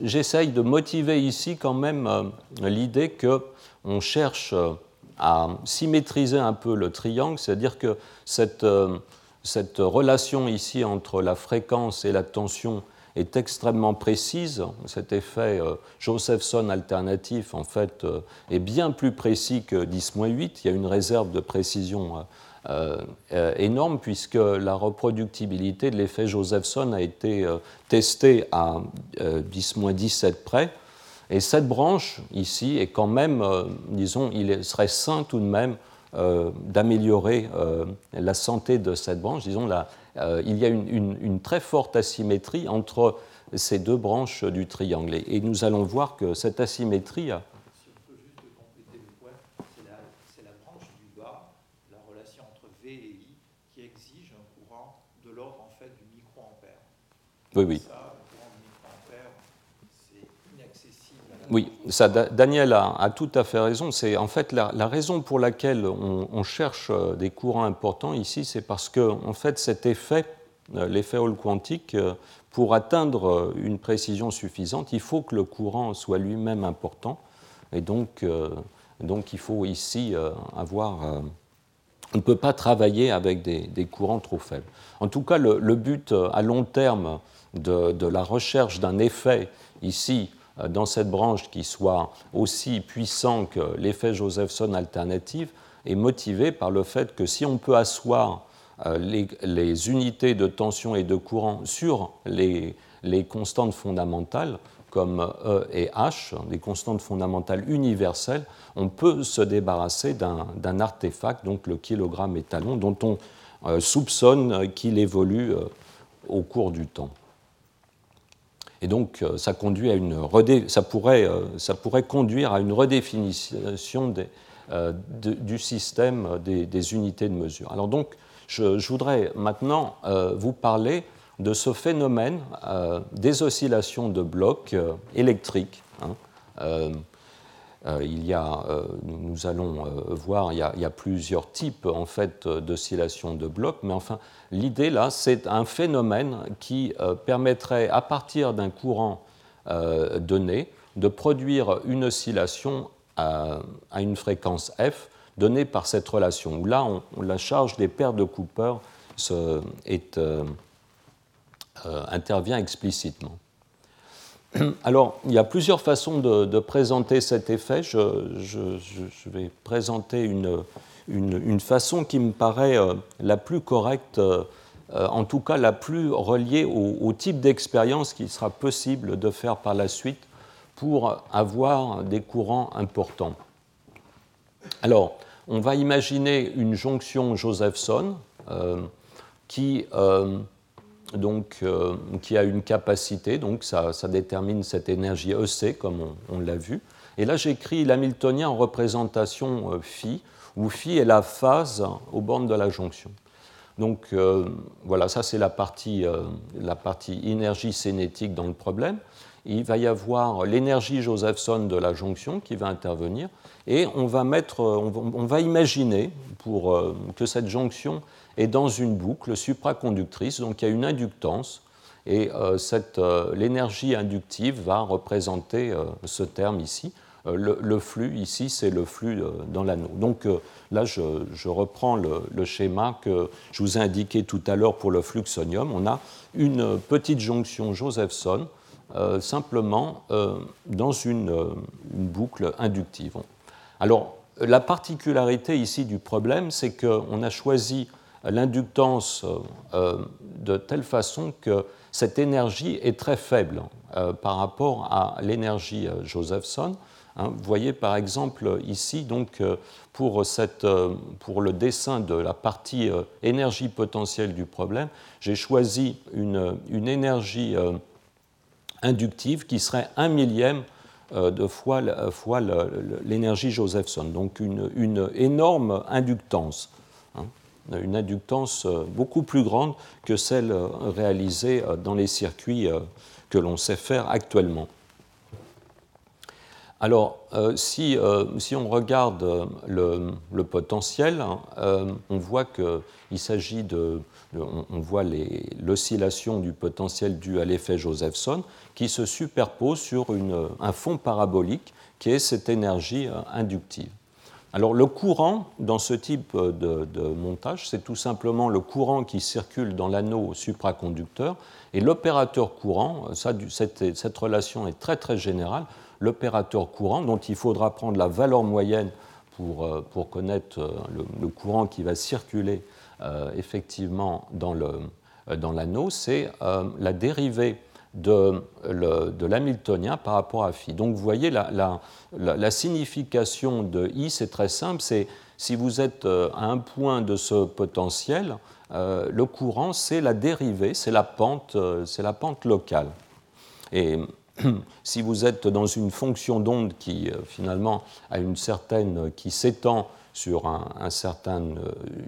[SPEAKER 2] j'essaye de motiver ici quand même l'idée que on cherche à symétriser un peu le triangle, c'est-à-dire que cette, euh, cette, relation ici entre la fréquence et la tension est extrêmement précise. Cet effet Josephson alternatif, en fait, est bien plus précis que 10-8. Il y a une réserve de précision énorme puisque la reproductibilité de l'effet Josephson a été testée à 10-17 près. Et cette branche ici est quand même, disons, il serait sain tout de même euh, d'améliorer euh, la santé de cette branche. Disons, là, euh, il y a une, très forte asymétrie entre ces deux branches du triangle. Et, nous allons voir que cette asymétrie
[SPEAKER 3] a, si on peut juste compléter le point, c'est la, branche du bas, la relation entre V et I, qui exige un courant de l'ordre en fait du microampère.
[SPEAKER 2] Oui, oui. Oui, ça, Daniel a, tout à fait raison. C'est en fait la, raison pour laquelle on, cherche euh, des courants importants ici, c'est parce que en fait cet effet, euh, l'effet Hall quantique, euh, pour atteindre une précision suffisante, il faut que le courant soit lui-même important, et donc, donc il faut ici avoir. on ne peut pas travailler avec des, courants trop faibles. En tout cas, le, but à long terme de, la recherche d'un effet ici euh, dans cette branche qui soit aussi puissant que l'effet Josephson alternatif est motivé par le fait que si on peut asseoir euh, les, unités de tension et de courant sur les, constantes fondamentales, comme E et H, des constantes fondamentales universelles, on peut se débarrasser d'un artefact, donc le kilogramme étalon, dont on euh, soupçonne qu'il évolue au cours du temps. Et donc, euh, ça, conduit à une ça, pourrait, euh, ça pourrait conduire à une redéfinition euh, du système des, unités de mesure. Alors donc, je, voudrais maintenant vous parler de ce phénomène des oscillations de blocs électriques. Hein. Il y a, nous allons voir, il y, a, plusieurs types en fait d'oscillations de blocs, mais enfin, L'idée là, c'est un phénomène qui euh, permettrait, à partir d'un courant euh, donné, de produire une oscillation à, une fréquence f donnée par cette relation, où là, la charge des paires de Cooper euh, intervient explicitement. Alors, il y a plusieurs façons de, présenter cet effet. je, vais présenter une, façon qui me paraît euh, la plus correcte, euh, euh, en tout cas la plus reliée au, type d'expérience qu'il sera possible de faire par la suite pour avoir des courants importants. Alors, on va imaginer une jonction Josephson qui, donc, qui a une capacité, donc ça, détermine cette énergie EC comme on, l'a vu. Et là, j'écris l'hamiltonien en représentation phi où phi est la phase aux bornes de la jonction. Donc euh, voilà, ça c'est la partie, euh, la partie énergie cinétique dans le problème. Il va y avoir l'énergie Josephson de la jonction qui va intervenir et on va, mettre, on va, imaginer pour, euh, que cette jonction est dans une boucle supraconductrice, donc il y a une inductance et l'énergie inductive va représenter ce terme ici. Euh, le, flux, ici, c'est le flux euh, dans l'anneau. Donc euh, là, je, reprends le, schéma que je vous ai indiqué tout à l'heure pour le fluxonium. On a une petite jonction Josephson, simplement dans une, boucle inductive. Alors, la particularité ici du problème, c'est qu'on a choisi l'inductance de telle façon que cette énergie est très faible par rapport à l'énergie Josephson. Hein, vous voyez par exemple ici, donc, euh, pour, cette, euh, pour le dessin de la partie euh, énergie potentielle du problème, j'ai choisi une, une énergie inductive qui serait un millième de fois, fois l'énergie Josephson, donc une, une énorme inductance, une inductance beaucoup plus grande que celle réalisée dans les circuits que l'on sait faire actuellement. Alors, euh, euh, si, on regarde euh, le, potentiel, hein, on voit qu'il s'agit de, on, voit l'oscillation du potentiel dû à l'effet Josephson qui se superpose sur un fond parabolique qui est cette énergie inductive. Alors le courant dans ce type de, montage, c'est tout simplement le courant qui circule dans l'anneau supraconducteur. Et l'opérateur courant, ça, cette, relation est très très générale, l'opérateur courant dont il faudra prendre la valeur moyenne pour, euh, connaître euh, le, courant qui va circuler euh, effectivement dans l'anneau, c'est la dérivée de, de l'hamiltonien par rapport à phi. Donc vous voyez, la, la, la, signification de i, c'est très simple, c'est si vous êtes euh, à un point de ce potentiel, euh, le courant, c'est la dérivée, c'est la, pente, euh, c'est la pente locale. Et si vous êtes dans une fonction d'onde qui finalement a une certaine, qui s'étend sur un, certain,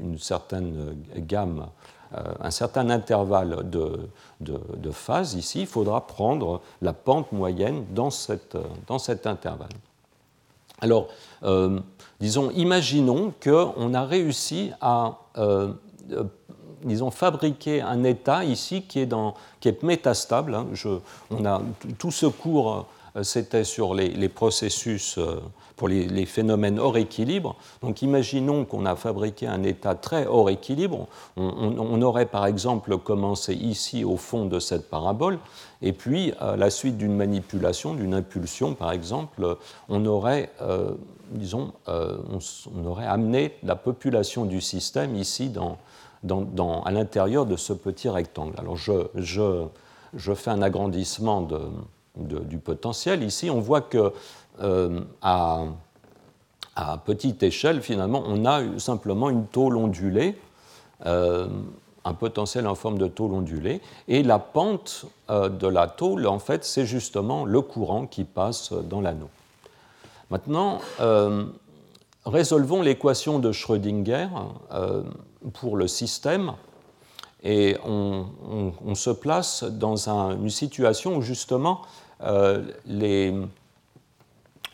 [SPEAKER 2] une certaine gamme un certain intervalle de, de, phase, ici, il faudra prendre la pente moyenne dans, cette, dans cet intervalle. Alors, euh, disons, imaginons qu'on a réussi à euh, disons, fabriquer un état ici qui est, dans, qui est métastable. Hein. On a, tout ce cours, c'était sur les, processus pour les, phénomènes hors équilibre. Donc imaginons qu'on a fabriqué un état très hors équilibre. On, aurait par exemple commencé ici au fond de cette parabole, et puis à la suite d'une manipulation, d'une impulsion par exemple, on aurait, euh, disons, euh, on, aurait amené la population du système ici à l'intérieur de ce petit rectangle. Alors je, je, je fais un agrandissement de, du potentiel. Ici, on voit que euh, à, petite échelle, finalement, on a simplement une tôle ondulée, euh, un potentiel en forme de tôle ondulée, et la pente euh, de la tôle, en fait, c'est justement le courant qui passe dans l'anneau. Maintenant, résolvons l'équation de Schrödinger pour le système, et on, se place dans une situation où justement les,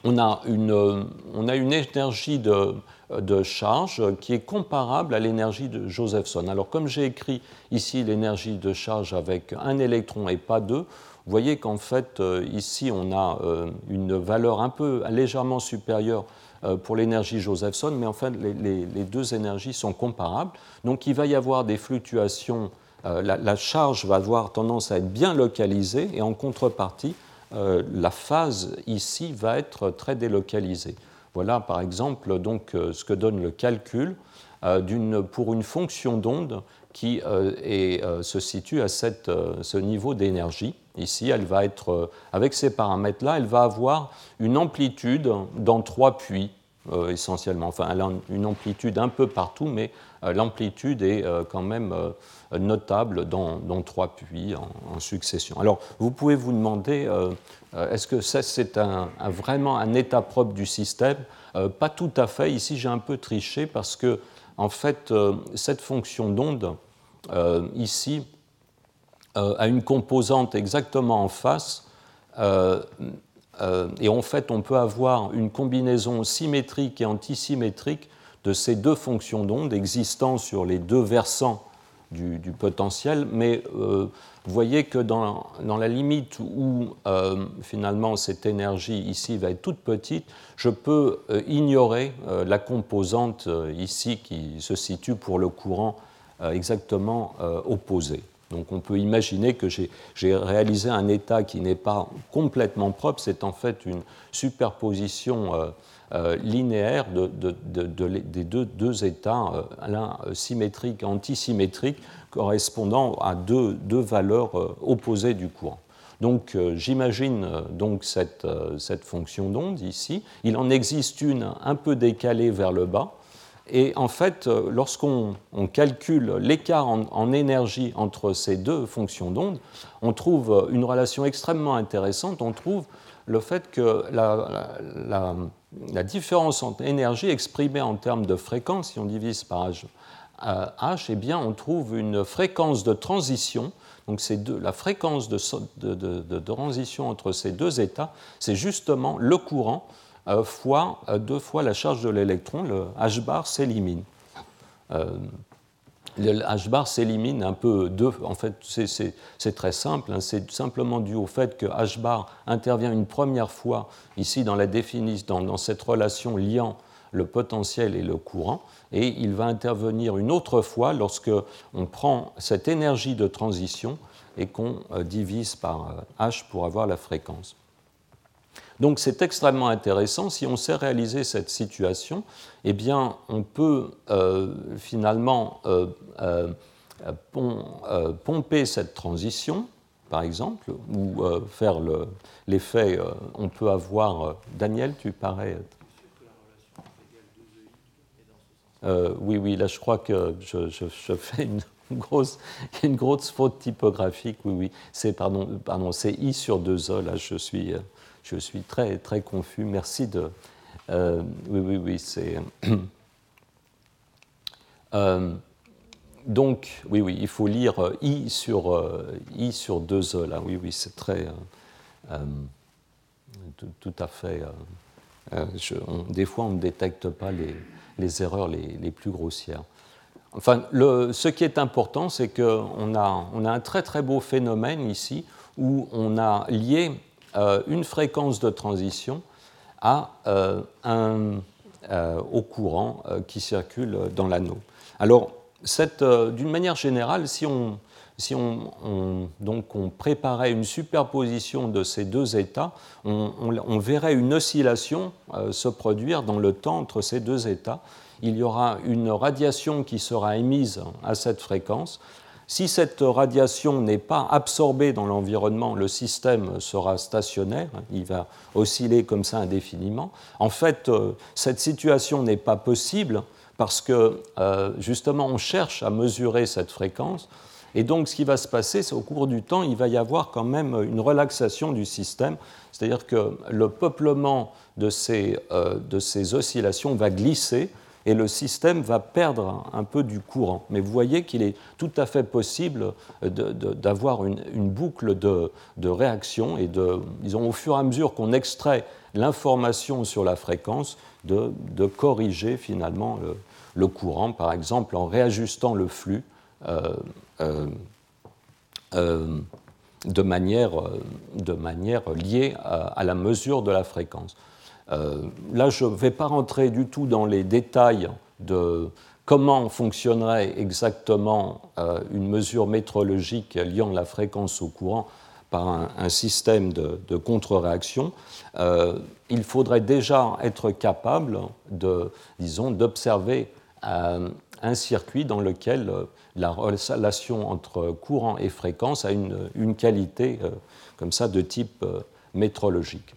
[SPEAKER 2] on a une, on a une énergie de, de, charge qui est comparable à l'énergie de Josephson. Alors comme j'ai écrit ici l'énergie de charge avec un électron et pas deux, vous voyez qu'en fait euh, ici on a euh, une valeur un peu légèrement supérieure euh, pour l'énergie Josephson, mais en fait les, deux énergies sont comparables. Donc il va y avoir des fluctuations, la charge va avoir tendance à être bien localisée et en contrepartie, euh, la phase ici va être très délocalisée. Voilà par exemple donc, euh, ce que donne le calcul euh, pour une fonction d'onde qui se situe à ce niveau d'énergie. Ici, elle va être, avec ces paramètres-là, elle va avoir une amplitude dans trois puits essentiellement. Enfin, elle a une amplitude un peu partout, mais l'amplitude est quand même notable dans, trois puits en, succession. Alors, vous pouvez vous demander, euh, euh, est-ce que ça, c'est un, vraiment un état propre du système? Euh, Pas tout à fait. Ici, j'ai un peu triché parce que, en fait, cette fonction d'onde, ici, a une composante exactement en face. et en fait, on peut avoir une combinaison symétrique et antisymétrique de ces deux fonctions d'onde existant sur les deux versants du, potentiel, mais euh, vous voyez que dans, dans la limite où euh, finalement cette énergie ici va être toute petite, je peux euh, ignorer la composante ici qui se situe pour le courant exactement opposé. Donc on peut imaginer que j'ai réalisé un état qui n'est pas complètement propre, c'est en fait une superposition linéaire de, des deux, états, euh, l'un symétrique et antisymétrique, correspondant à deux, valeurs euh, opposées du courant. Donc j'imagine donc cette, fonction d'onde ici. Il en existe une un peu décalée vers le bas. Et en fait, lorsqu'on calcule l'écart en, énergie entre ces deux fonctions d'onde, on trouve une relation extrêmement intéressante. On trouve le fait que la, différence entre énergie exprimée en termes de fréquence, si on divise par h, euh, eh bien, on trouve une fréquence de transition. Donc, la fréquence de, de, transition entre ces deux états, c'est justement le courant euh, fois euh, deux fois la charge de l'électron. Le h bar s'élimine le H-bar s'élimine un peu deux. En fait, c'est très simple. Hein. c'est simplement dû au fait que H-bar intervient une première fois ici dans la définition, dans, cette relation liant le potentiel et le courant, et il va intervenir une autre fois lorsque on prend cette énergie de transition et qu'on divise par h pour avoir la fréquence. Donc c'est extrêmement intéressant. Si on sait réaliser cette situation, eh bien, on peut euh, finalement euh, euh, pomper cette transition, par exemple, ou faire l'effet. on peut avoir. Daniel, tu parais. oui, oui, là je crois que je, fais une grosse, une grosse faute typographique. Oui, oui, c'est pardon, pardon, c'est i sur 2 o. Là, je suis je suis très, très confus. Merci de. Euh, oui, oui, oui, c'est. Euh, donc, oui, oui, il faut lire euh, I sur, I sur 2 E, là. Oui, oui, c'est très. Tout, à fait. des fois, on ne détecte pas les, les erreurs les, les, plus grossières. Enfin, le, ce qui est important, c'est qu'on a, on a un très très beau phénomène ici où on a lié euh, une fréquence de transition à euh, un, euh, au courant qui circule dans l'anneau. Alors, d'une manière générale, si on, si on, donc on, préparait une superposition de ces deux états, on, on verrait une oscillation se produire dans le temps entre ces deux états. Il y aura une radiation qui sera émise à cette fréquence, si cette radiation n'est pas absorbée dans l'environnement, le système sera stationnaire, il va osciller comme ça indéfiniment. En fait, euh, cette situation n'est pas possible parce que euh, justement on cherche à mesurer cette fréquence. Et donc ce qui va se passer, c'est au cours du temps, il va y avoir quand même une relaxation du système, c'est-à-dire que le peuplement de ces, euh, de ces oscillations va glisser et le système va perdre un peu du courant. Mais vous voyez qu'il est tout à fait possible d'avoir une, boucle de, réaction et de, disons, au fur et à mesure qu'on extrait l'information sur la fréquence, de, corriger finalement le, courant, par exemple en réajustant le flux euh, euh, euh, de, manière, de, manière, liée à la mesure de la fréquence. Euh, là, je ne vais pas rentrer du tout dans les détails de comment fonctionnerait exactement euh, une mesure métrologique liant la fréquence au courant par un, système de, contre-réaction, euh, il faudrait déjà être capable de, disons, d'observer un circuit dans lequel la relation entre courant et fréquence a une, qualité comme ça de type métrologique.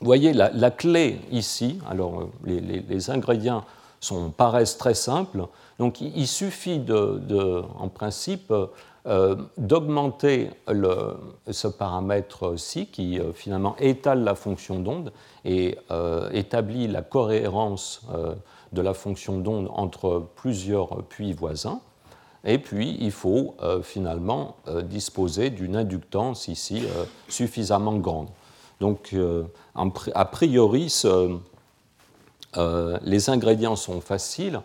[SPEAKER 2] Vous voyez la, clé ici, alors euh, les, ingrédients sont, paraissent très simples, donc il, suffit en principe euh, d'augmenter ce paramètre-ci qui euh, finalement étale la fonction d'onde et établit la cohérence de la fonction d'onde entre plusieurs puits voisins. Et puis, il faut finalement disposer d'une inductance ici suffisamment grande. Donc, euh, a priori, euh, les ingrédients sont faciles.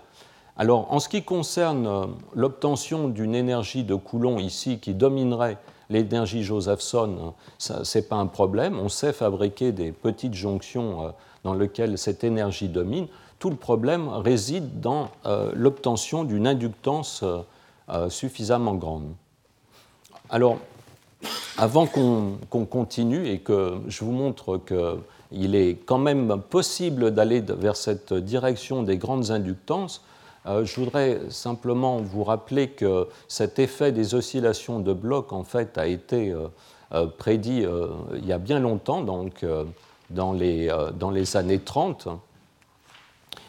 [SPEAKER 2] Alors, en ce qui concerne euh, l'obtention d'une énergie de Coulomb ici qui dominerait l'énergie Josephson, ce n'est pas un problème. On sait fabriquer des petites jonctions dans lesquelles cette énergie domine. Tout le problème réside dans l'obtention d'une inductance suffisamment grande. Alors, avant qu'on continue et que je vous montre qu'il est quand même possible d'aller vers cette direction des grandes inductances, euh, je voudrais simplement vous rappeler que cet effet des oscillations de blocs en fait a été euh, euh, prédit il y a bien longtemps, donc dans les, dans les années 30.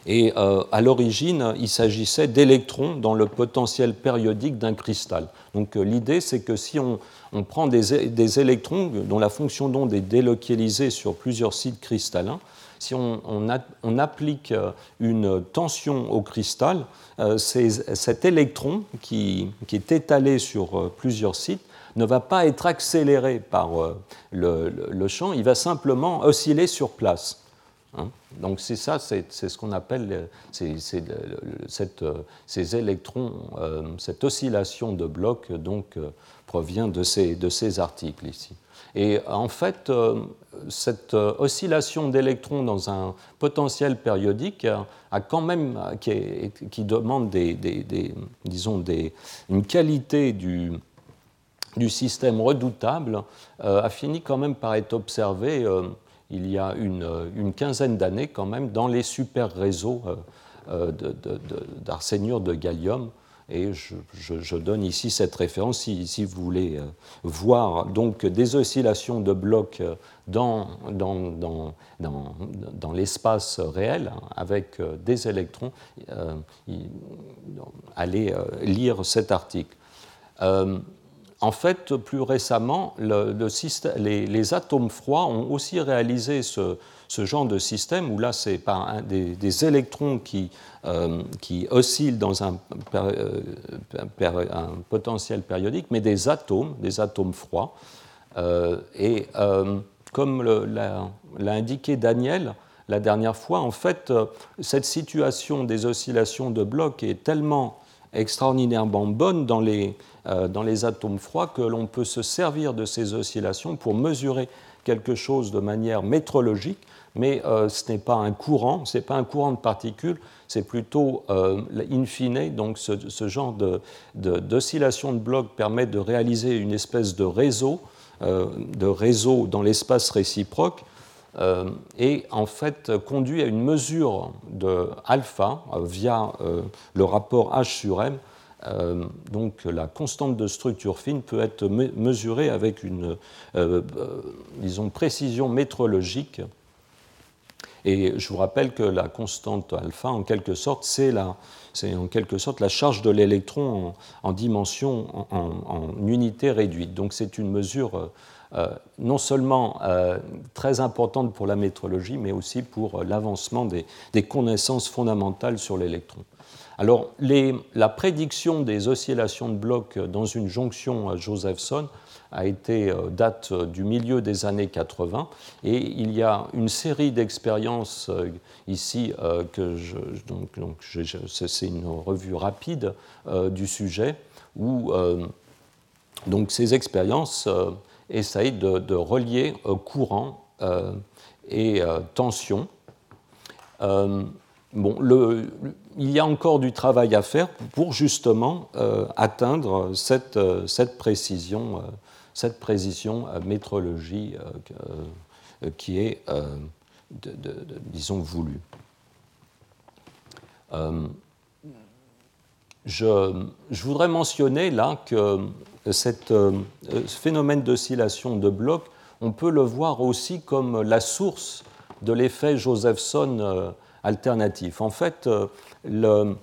[SPEAKER 2] Et à l'origine, il s'agissait d'électrons dans le potentiel périodique d'un cristal. Donc l'idée, c'est que si on, on prend des, électrons dont la fonction d'onde est délocalisée sur plusieurs sites cristallins. Si on, applique euh, une tension au cristal, euh, cet électron qui, est étalé sur euh, plusieurs sites ne va pas être accéléré par le, champ, il va simplement osciller sur place. Hein. Donc c'est ça, c'est ce qu'on appelle cette, ces électrons, cette oscillation de blocs donc, provient de ces, de ces articles ici. Et en fait, cette oscillation d'électrons dans un potentiel périodique a quand même, qui, demande des, disons des, une qualité du, du système redoutable, a fini quand même par être observé il y a une, quinzaine d'années quand même dans les super réseaux euh, euh, de, gallium. Et je, donne ici cette référence si, vous voulez euh, voir donc des oscillations de blocs dans, l'espace réel avec des électrons. allez lire cet article. En fait, plus récemment, les, atomes froids ont aussi réalisé ce, genre de système où là, c'est pas des, électrons euh, qui, oscillent dans un, euh, un, potentiel périodique, mais des atomes, des atomes froids. Euh, et comme l'a indiqué Daniel la dernière fois, en fait, cette situation des oscillations de blocs est tellement extraordinairement bonne dans les, euh, dans les atomes froids que l'on peut se servir de ces oscillations pour mesurer quelque chose de manière métrologique, mais euh, ce n'est pas un courant, ce n'est pas un courant de particules, c'est plutôt euh, in fine, donc ce, genre d'oscillation de, de, blocs permet de réaliser une espèce de réseau, de réseau dans l'espace réciproque, et en fait conduit à une mesure de alpha via le rapport H sur M euh, donc la constante de structure fine peut être mesurée avec une euh, euh, disons, précision métrologique. Et je vous rappelle que la constante alpha, en quelque sorte, c'est en quelque sorte la charge de l'électron en, dimension, en, unité réduite. Donc c'est une mesure non seulement très importante pour la métrologie, mais aussi pour l'avancement des, connaissances fondamentales sur l'électron. Alors, la prédiction des oscillations de blocs dans une jonction Josephson a été euh, date du milieu des années 80 et il y a une série d'expériences euh, ici euh, que je, donc, c'est une revue rapide du sujet où donc ces expériences essayent de, de relier courant et tension. Bon, il y a encore du travail à faire pour justement euh, atteindre cette, euh, précision, euh, cette précision métrologie qui est, disons, voulue. Je, voudrais mentionner là que ce phénomène d'oscillation de blocs, on peut le voir aussi comme la source de l'effet Josephson alternatif. En fait, euh,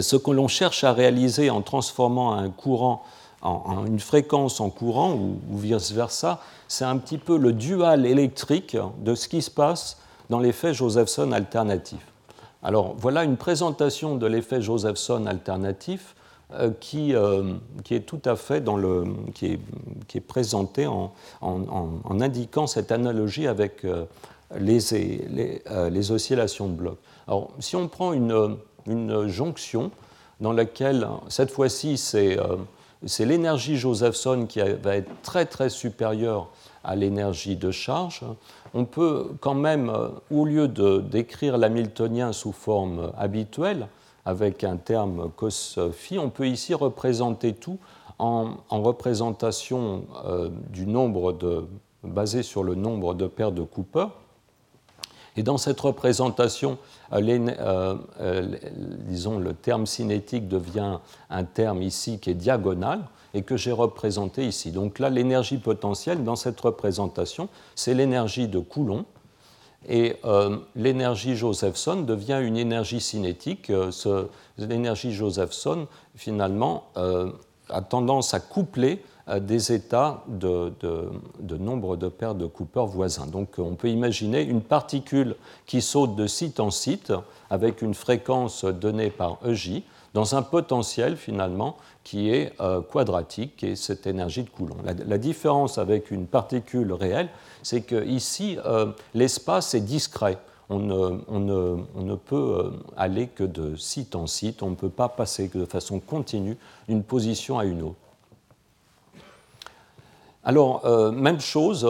[SPEAKER 2] ce que l'on cherche à réaliser en transformant un courant en, une fréquence en courant ou, vice-versa, c'est un petit peu le dual électrique de ce qui se passe dans l'effet Josephson alternatif. Alors voilà une présentation de l'effet Josephson alternatif euh, qui, euh, qui, est tout à fait dans le, qui est, qui est présenté en, en, indiquant cette analogie avec les, oscillations de blocs. Alors, si on prend une, jonction dans laquelle, cette fois-ci, euh, c'est l'énergie Josephson qui va être très très supérieure à l'énergie de charge, on peut quand même, euh, au lieu de décrire l'hamiltonien sous forme habituelle, avec un terme cos phi, on peut ici représenter tout en, représentation du nombre de, basé sur le nombre de paires de Cooper. Et dans cette représentation, euh, euh, euh, disons, le terme cinétique devient un terme ici qui est diagonal et que j'ai représenté ici. Donc là, l'énergie potentielle dans cette représentation, c'est l'énergie de Coulomb. Et l'énergie Josephson devient une énergie cinétique. l'énergie Josephson, finalement, a tendance à coupler des états de, nombre de paires de Cooper voisins. Donc on peut imaginer une particule qui saute de site en site avec une fréquence donnée par EJ. dans un potentiel finalement qui est quadratique, et cette énergie de Coulomb. La, différence avec une particule réelle, c'est que ici l'espace est discret. On ne, peut aller que de site en site, on ne peut pas passer de façon continue d'une position à une autre. Alors, même chose,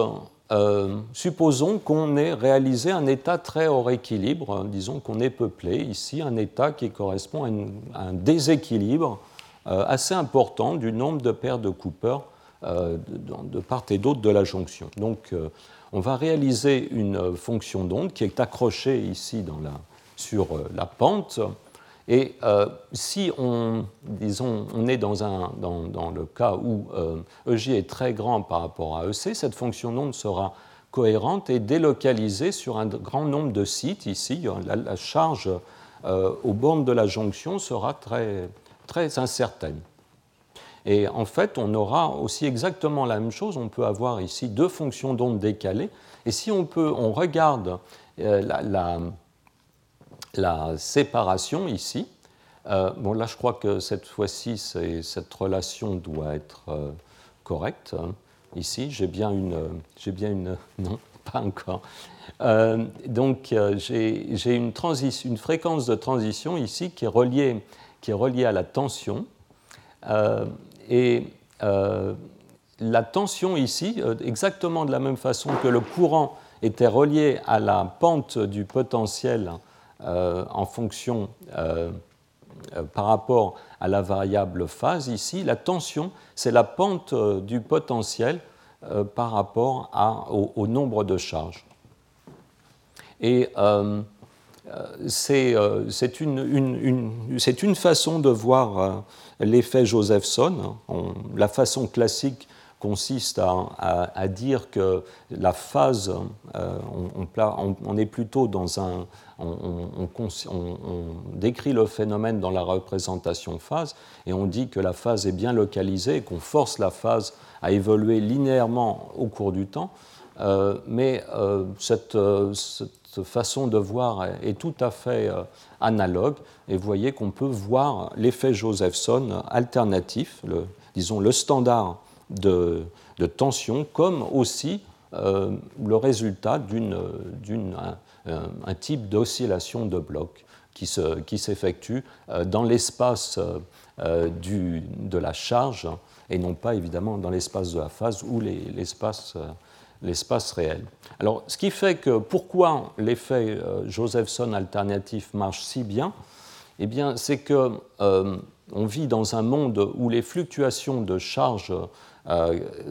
[SPEAKER 2] euh, supposons qu'on ait réalisé un état très hors équilibre, hein, disons qu'on ait peuplé ici un état qui correspond à, un déséquilibre euh, assez important du nombre de paires de Cooper euh, de, part et d'autre de la jonction. Donc on va réaliser une fonction d'onde qui est accrochée ici sur la pente et euh, si on, disons, on est dans, un, dans, le cas où EJ euh, e est très grand par rapport à EC, cette fonction d'onde sera cohérente et délocalisée sur un grand nombre de sites. Ici, la, charge euh, aux bornes de la jonction sera très, très incertaine. Et en fait, on aura aussi exactement la même chose. On peut avoir ici deux fonctions d'onde décalées. Et si on, peut, on regarde la séparation ici. Euh, bon, là, je crois que cette fois-ci, cette relation doit être euh, correcte. Hein. Ici, j'ai bien une. J'ai bien une. Non, pas encore. Euh, donc, j'ai une, une, fréquence de transition ici qui est reliée, qui est reliée à la tension. et la tension ici, exactement de la même façon que le courant était relié à la pente du potentiel en fonction euh, euh, par rapport à la variable phase ici. La tension, c'est la pente du potentiel par rapport au, nombre de charges. Et c'est une, façon de voir l'effet Josephson. la façon classique consiste à, dire que la phase, on, est plutôt dans un, on, décrit le phénomène dans la représentation phase et on dit que la phase est bien localisée, qu'on force la phase à évoluer linéairement au cours du temps. Euh, mais euh, euh, cette, façon de voir est, tout à fait analogue et vous voyez qu'on peut voir l'effet Josephson alternatif, le, disons le standard de, de tension, comme aussi le résultat d'une euh, un type d'oscillation de bloc qui s'effectue qui euh, dans l'espace euh, de la charge et non pas évidemment dans l'espace de la phase ou l'espace réel. Alors, ce qui fait que pourquoi l'effet Josephson alternatif marche si bien, eh bien, c'est que on vit dans un monde où les fluctuations de charge euh,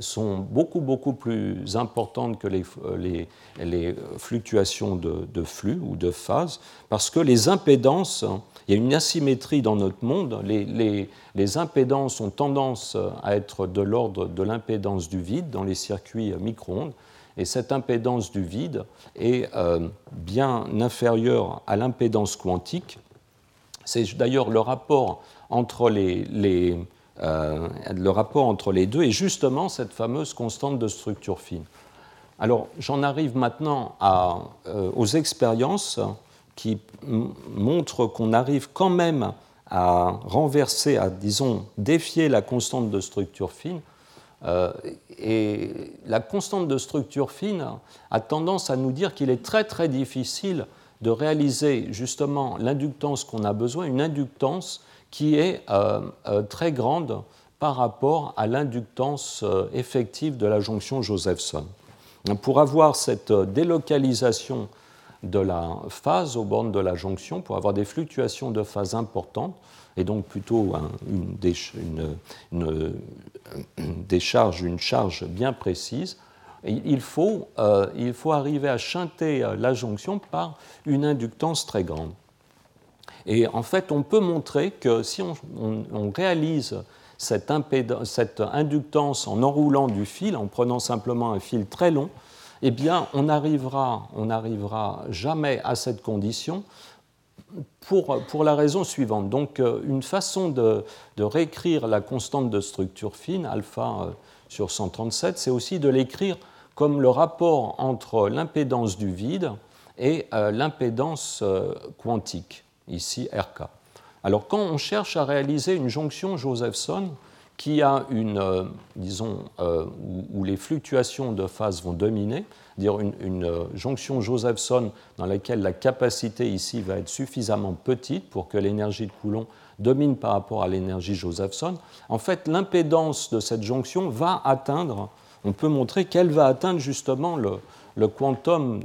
[SPEAKER 2] sont beaucoup, beaucoup plus importantes que les, les fluctuations de, flux ou de phase, parce que les impédances, il y a une asymétrie dans notre monde, les, les impédances ont tendance à être de l'ordre de l'impédance du vide dans les circuits micro-ondes, et cette impédance du vide est euh, bien inférieure à l'impédance quantique. C'est d'ailleurs le rapport entre les, euh, le rapport entre les deux est justement cette fameuse constante de structure fine. Alors j'en arrive maintenant euh, aux expériences qui montrent qu'on arrive quand même à renverser, à disons défier la constante de structure fine. Euh, et la constante de structure fine a tendance à nous dire qu'il est très très difficile de réaliser justement l'inductance qu'on a besoin, une inductance qui est euh, euh, très grande par rapport à l'inductance euh, effective de la jonction Josephson. Pour avoir cette délocalisation de la phase aux bornes de la jonction, pour avoir des fluctuations de phase importantes, et donc plutôt une, charge bien précise, il faut, il faut arriver à chanter la jonction par une inductance très grande. Et en fait, on peut montrer que si on, réalise cette, inductance en enroulant du fil, en prenant simplement un fil très long, eh bien, on n'arrivera on jamais à cette condition pour, pour, la raison suivante. Donc, euh, une façon de, réécrire la constante de structure fine, alpha euh, sur 137, c'est aussi de l'écrire comme le rapport entre l'impédance du vide et euh, l'impédance quantique ici RK. Alors quand on cherche à réaliser une jonction Josephson qui a une, euh, disons, euh, où, les fluctuations de phase vont dominer, dire une, euh, jonction Josephson dans laquelle la capacité ici va être suffisamment petite pour que l'énergie de Coulomb domine par rapport à l'énergie Josephson, en fait l'impédance de cette jonction va atteindre, on peut montrer qu'elle va atteindre justement le quantum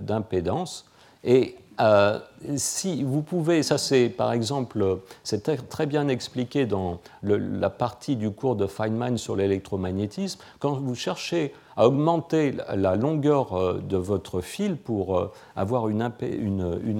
[SPEAKER 2] d'impédance. Et euh, si vous pouvez, ça c'est par exemple, c'est très bien expliqué dans la partie du cours de Feynman sur l'électromagnétisme, quand vous cherchez à augmenter la longueur euh, de votre fil pour euh, avoir une,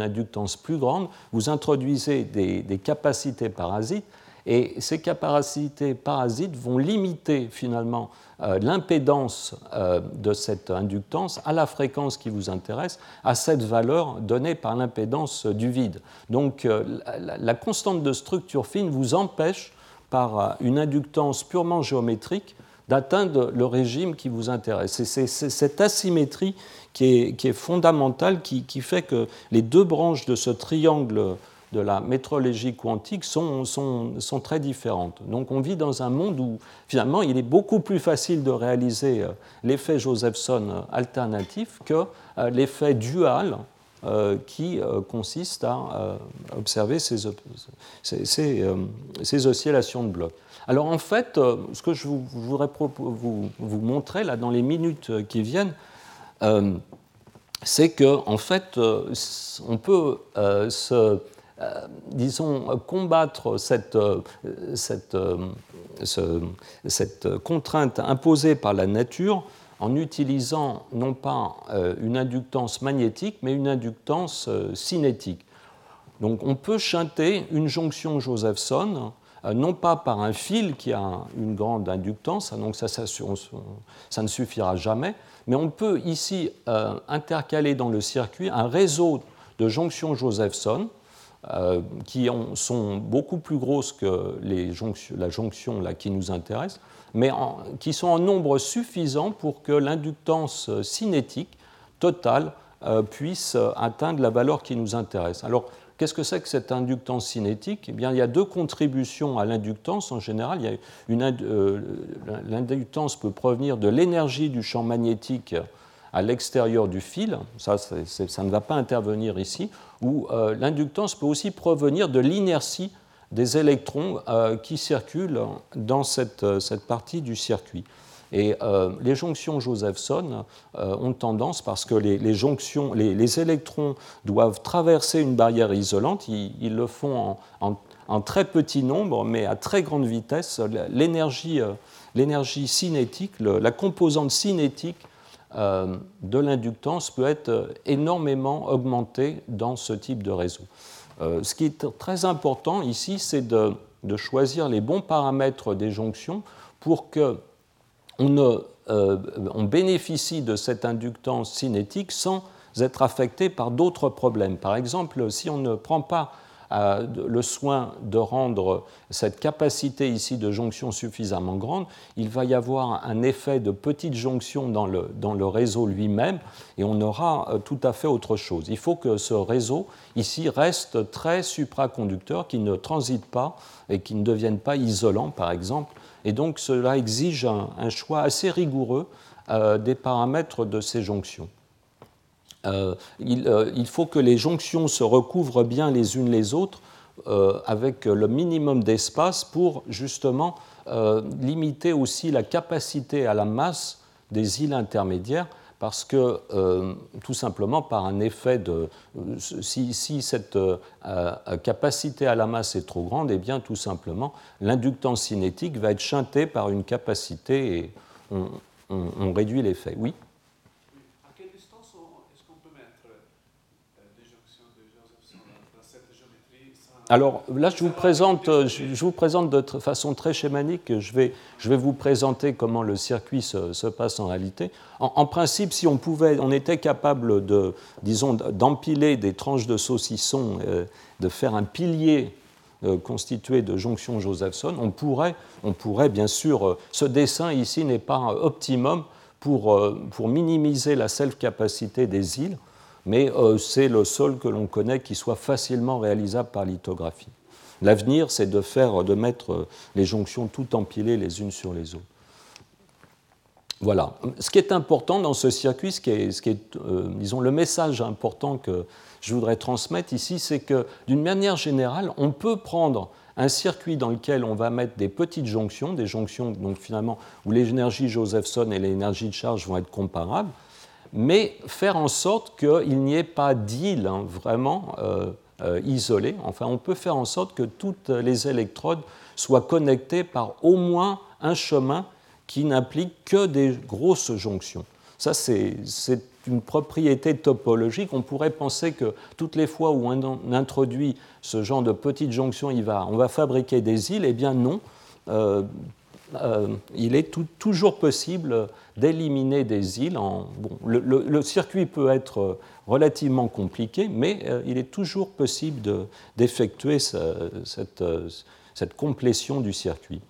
[SPEAKER 2] inductance plus grande, vous introduisez des capacités parasites et ces capacités parasites vont limiter finalement euh, l'impédance euh, de cette inductance à la fréquence qui vous intéresse, à cette valeur donnée par l'impédance du vide. Donc euh, la, constante de structure fine vous empêche, par une inductance purement géométrique, d'atteindre le régime qui vous intéresse. C'est cette asymétrie qui est, fondamentale, qui, fait que les deux branches de ce triangle de la métrologie quantique sont, très différentes. Donc on vit dans un monde où finalement il est beaucoup plus facile de réaliser euh, l'effet Josephson alternatif que euh, l'effet dual euh, qui consiste à observer ces, oscillations de blocs. Alors en fait, ce que je voudrais vous, vous, montrer là dans les minutes qui viennent, c'est qu'en en fait, on peut se euh, disons, combattre cette, euh, cette, euh, cette, contrainte imposée par la nature en utilisant non pas une inductance magnétique, mais une inductance cinétique. Donc on peut chanter une jonction Josephson, non pas par un fil qui a une grande inductance, donc ça, ça, ça ne suffira jamais, mais on peut ici intercaler dans le circuit un réseau de jonctions Josephson euh, qui sont beaucoup plus grosses que la jonction là, qui nous intéresse, mais qui sont en nombre suffisant pour que l'inductance cinétique totale euh, puisse atteindre la valeur qui nous intéresse. Alors, Qu'est-ce que c'est que cette inductance cinétique? Eh bien, Il y a deux contributions à l'inductance en général. Euh, l'inductance peut provenir de l'énergie du champ magnétique à l'extérieur du fil, ça, ne va pas intervenir ici, ou euh, l'inductance peut aussi provenir de l'inertie des électrons euh, qui circulent dans cette, euh, cette, partie du circuit. Et les jonctions Josephson ont tendance, parce que les, jonctions, les, électrons doivent traverser une barrière isolante, ils, le font en, en, très petit nombre, mais à très grande vitesse. L'énergie cinétique, la composante cinétique euh, de l'inductance peut être énormément augmentée dans ce type de réseau. Euh, ce qui est très important ici, c'est de, choisir les bons paramètres des jonctions pour que on, euh, on bénéficie de cette inductance cinétique sans être affecté par d'autres problèmes. Par exemple, si on ne prend pas le soin de rendre cette capacité ici de jonction suffisamment grande, il va y avoir un effet de petite jonction dans le, réseau lui-même et on aura euh, tout à fait autre chose. Il faut que ce réseau ici reste très supraconducteur, qui ne transite pas et qui ne devienne pas isolant par exemple. Et donc cela exige un, choix assez rigoureux euh, des paramètres de ces jonctions. Euh, euh, il, faut que les jonctions se recouvrent bien les unes les autres euh, avec le minimum d'espace pour justement limiter aussi la capacité à la masse des îles intermédiaires parce que tout simplement par un effet de si, cette capacité à la masse est trop grande, et eh bien tout simplement l'inductance cinétique va être chantée par une capacité et on réduit l'effet. Oui? Alors là, je vous, présente, présente de façon très schématique, je vais, vous présenter comment le circuit se, passe en réalité. En, principe, si on pouvait, on était capable de, disons, d'empiler des tranches de saucisson, euh, de faire un pilier euh, constitué de jonctions Josephson, on pourrait, on pourrait bien sûr, euh, ce dessin ici n'est pas optimum pour, pour minimiser la self-capacité des îles mais euh, c'est le seul que l'on connaît qui soit facilement réalisable par lithographie. L'avenir, c'est de faire, de mettre les jonctions tout empilées les unes sur les autres. Voilà. Ce qui est important dans ce circuit, ce qui est, est disons, le message important que je voudrais transmettre ici, c'est que d'une manière générale, on peut prendre un circuit dans lequel on va mettre des petites jonctions, des jonctions donc finalement où l'énergie Josephson et l'énergie de charge vont être comparables, mais faire en sorte qu'il n'y ait pas d'île hein, vraiment euh, euh, isolée. Enfin, on peut faire en sorte que toutes les électrodes soient connectées par au moins un chemin qui n'implique que des grosses jonctions. Ça, c'est une propriété topologique. On pourrait penser que toutes les fois où on introduit ce genre de petites jonctions, il va, on va fabriquer des îles. Eh bien non. Euh, euh, il est toujours possible d'éliminer des îles. Le, circuit peut être relativement compliqué, mais euh, il est toujours possible d'effectuer cette complétion du circuit.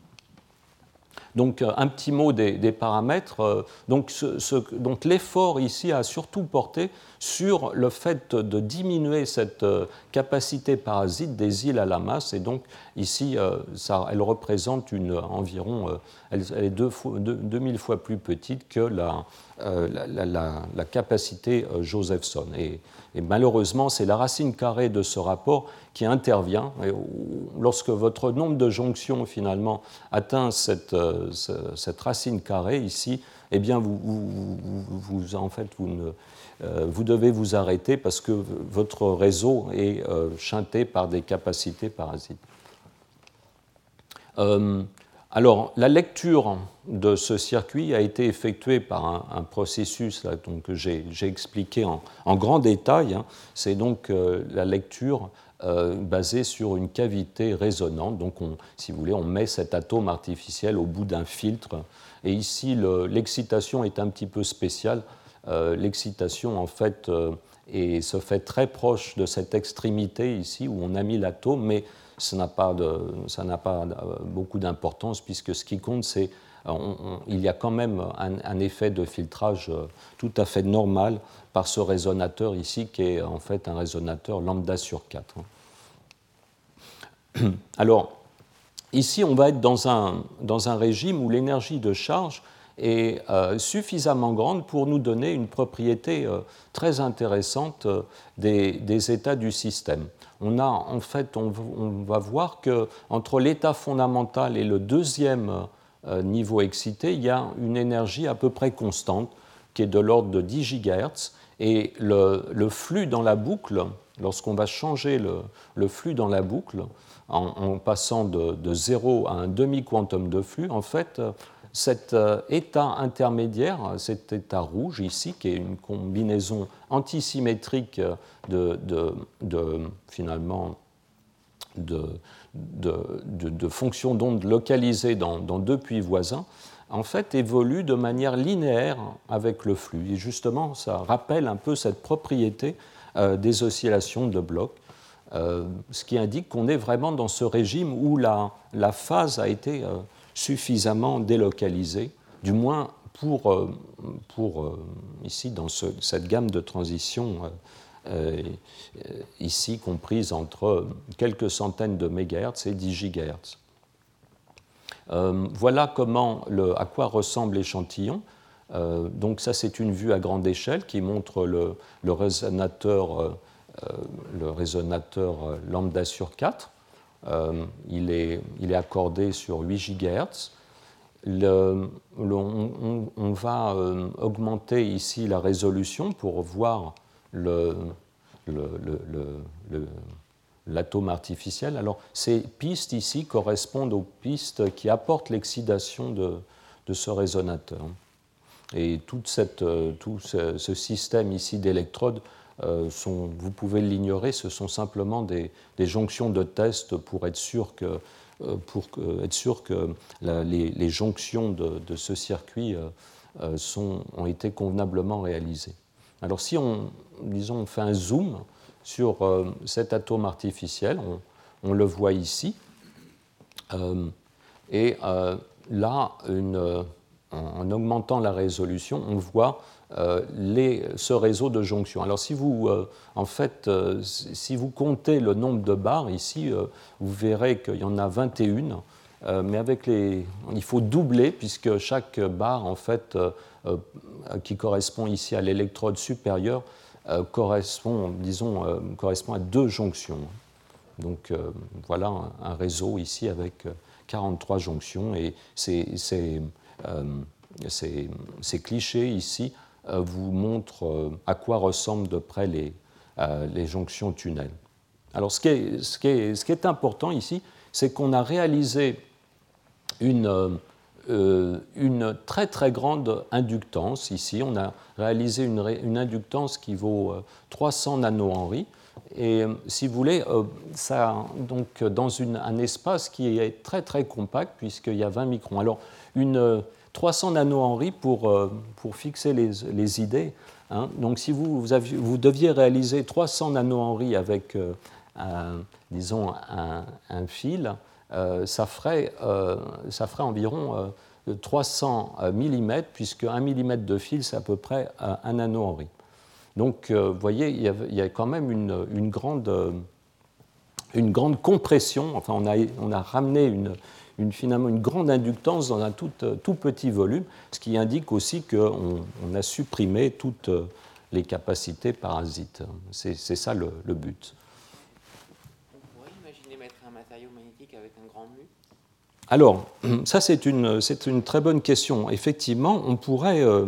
[SPEAKER 2] Donc euh, un petit mot des, paramètres. Euh, donc, l'effort ici a surtout porté sur le fait de diminuer cette euh, capacité parasite des îles à la masse. Et donc ici, elle représente une, environ, elle, est deux 2000 fois plus petite que la, la, capacité Josephson. Et malheureusement, c'est la racine carrée de ce rapport qui intervient. lorsque votre nombre de jonctions finalement atteint cette, euh, cette racine carrée ici, eh bien vous, en fait, vous, euh, vous, devez vous arrêter parce que votre réseau est euh, chanté par des capacités parasites. Alors, la lecture de ce circuit a été effectuée par un, processus que j'ai expliqué en, grand détail. Hein. C'est donc euh, la lecture euh, basée sur une cavité résonante. Donc, si vous voulez, on met cet atome artificiel au bout d'un filtre. Et ici, l'excitation est un petit peu spéciale. Euh, l'excitation, en fait, se fait très proche de cette extrémité ici où on a mis l'atome, mais ça n'a pas, pas, euh, beaucoup d'importance puisque ce qui compte, c'est il y a quand même un, effet de filtrage euh, tout à fait normal par ce résonateur ici qui est en fait un résonateur lambda sur 4. Alors, ici, on va être dans un, dans un régime où l'énergie de charge est euh, suffisamment grande pour nous donner une propriété très intéressante des, états du système on a en fait, on, va voir que entre l'état fondamental et le deuxième euh, niveau excité, il y a une énergie à peu près constante qui est de l'ordre de 10 GHz et le, flux dans la boucle, lorsqu'on va changer le, flux dans la boucle en, passant de, de, 0 à un demi-quantum de flux, en fait, cet euh, état intermédiaire, cet état rouge ici, qui est une combinaison antisymétrique de, finalement de, fonctions d'onde localisées dans, deux puits voisins, en fait évolue de manière linéaire avec le flux. Et justement, ça rappelle un peu cette propriété euh, des oscillations de blocs, euh, ce qui indique qu'on est vraiment dans ce régime où la, la phase a été suffisamment délocalisé, du moins pour, euh, euh, ici, dans cette gamme de transition euh, ici comprise entre quelques centaines de mégahertz et 10 gigahertz. voilà comment à quoi ressemble l'échantillon. donc ça, c'est une vue à grande échelle qui montre le, le résonateur, le résonateur lambda sur 4. Euh, il, est, accordé sur 8 GHz. On, va euh, augmenter ici la résolution pour voir l'atome artificiel. Alors, ces pistes ici correspondent aux pistes qui apportent l'excitation de, ce résonateur. Et euh, tout ce système ici d'électrodes euh, vous pouvez l'ignorer, ce sont simplement des, jonctions de test pour être sûr que, euh, les, jonctions de, ce circuit euh, ont été convenablement réalisées. Alors si on, disons, on fait un zoom sur cet atome artificiel, on, le voit ici, et là, en, augmentant la résolution, on voit les, ce réseau de jonctions. Alors si vous, en fait, si vous comptez le nombre de barres ici, vous verrez qu'il y en a 21. mais avec les, il faut doubler puisque chaque barre, en fait, qui correspond ici à l'électrode supérieure, correspond, disons, correspond à deux jonctions. Donc voilà un, réseau ici avec 43 jonctions et ces, clichés ici vous montrent à quoi ressemblent de près les, les jonctions tunnels. Alors ce qui est, ce qui ce qui est important ici, c'est qu'on a réalisé une, une, très très grande inductance ici. On a réalisé une, une inductance qui vaut 300 nanohenries. Et euh, si vous voulez, euh, ça, donc, dans une, un espace qui est très très compact, puisqu'il y a 20 microns. Alors, une 300 nanohenries pour, euh, pour fixer les, les idées. Hein. Donc, si vous, vous, deviez réaliser 300 nanohenries avec, un, disons, un, fil, ça, ferait, ça ferait environ 300 mm, puisque 1 mm de fil, c'est à peu près 1 nanohenry. Donc, euh, vous voyez, il y, a, quand même une, grande, euh, une grande compression. Enfin, on a, on a ramené une, finalement une grande inductance dans un tout, tout petit volume, ce qui indique aussi qu'on on a supprimé toutes les capacités parasites. C'est ça le, le but.
[SPEAKER 4] On pourrait imaginer mettre un matériau magnétique avec un grand mu?
[SPEAKER 2] Alors, ça c'est une, une, très bonne question. Effectivement, on pourrait, euh,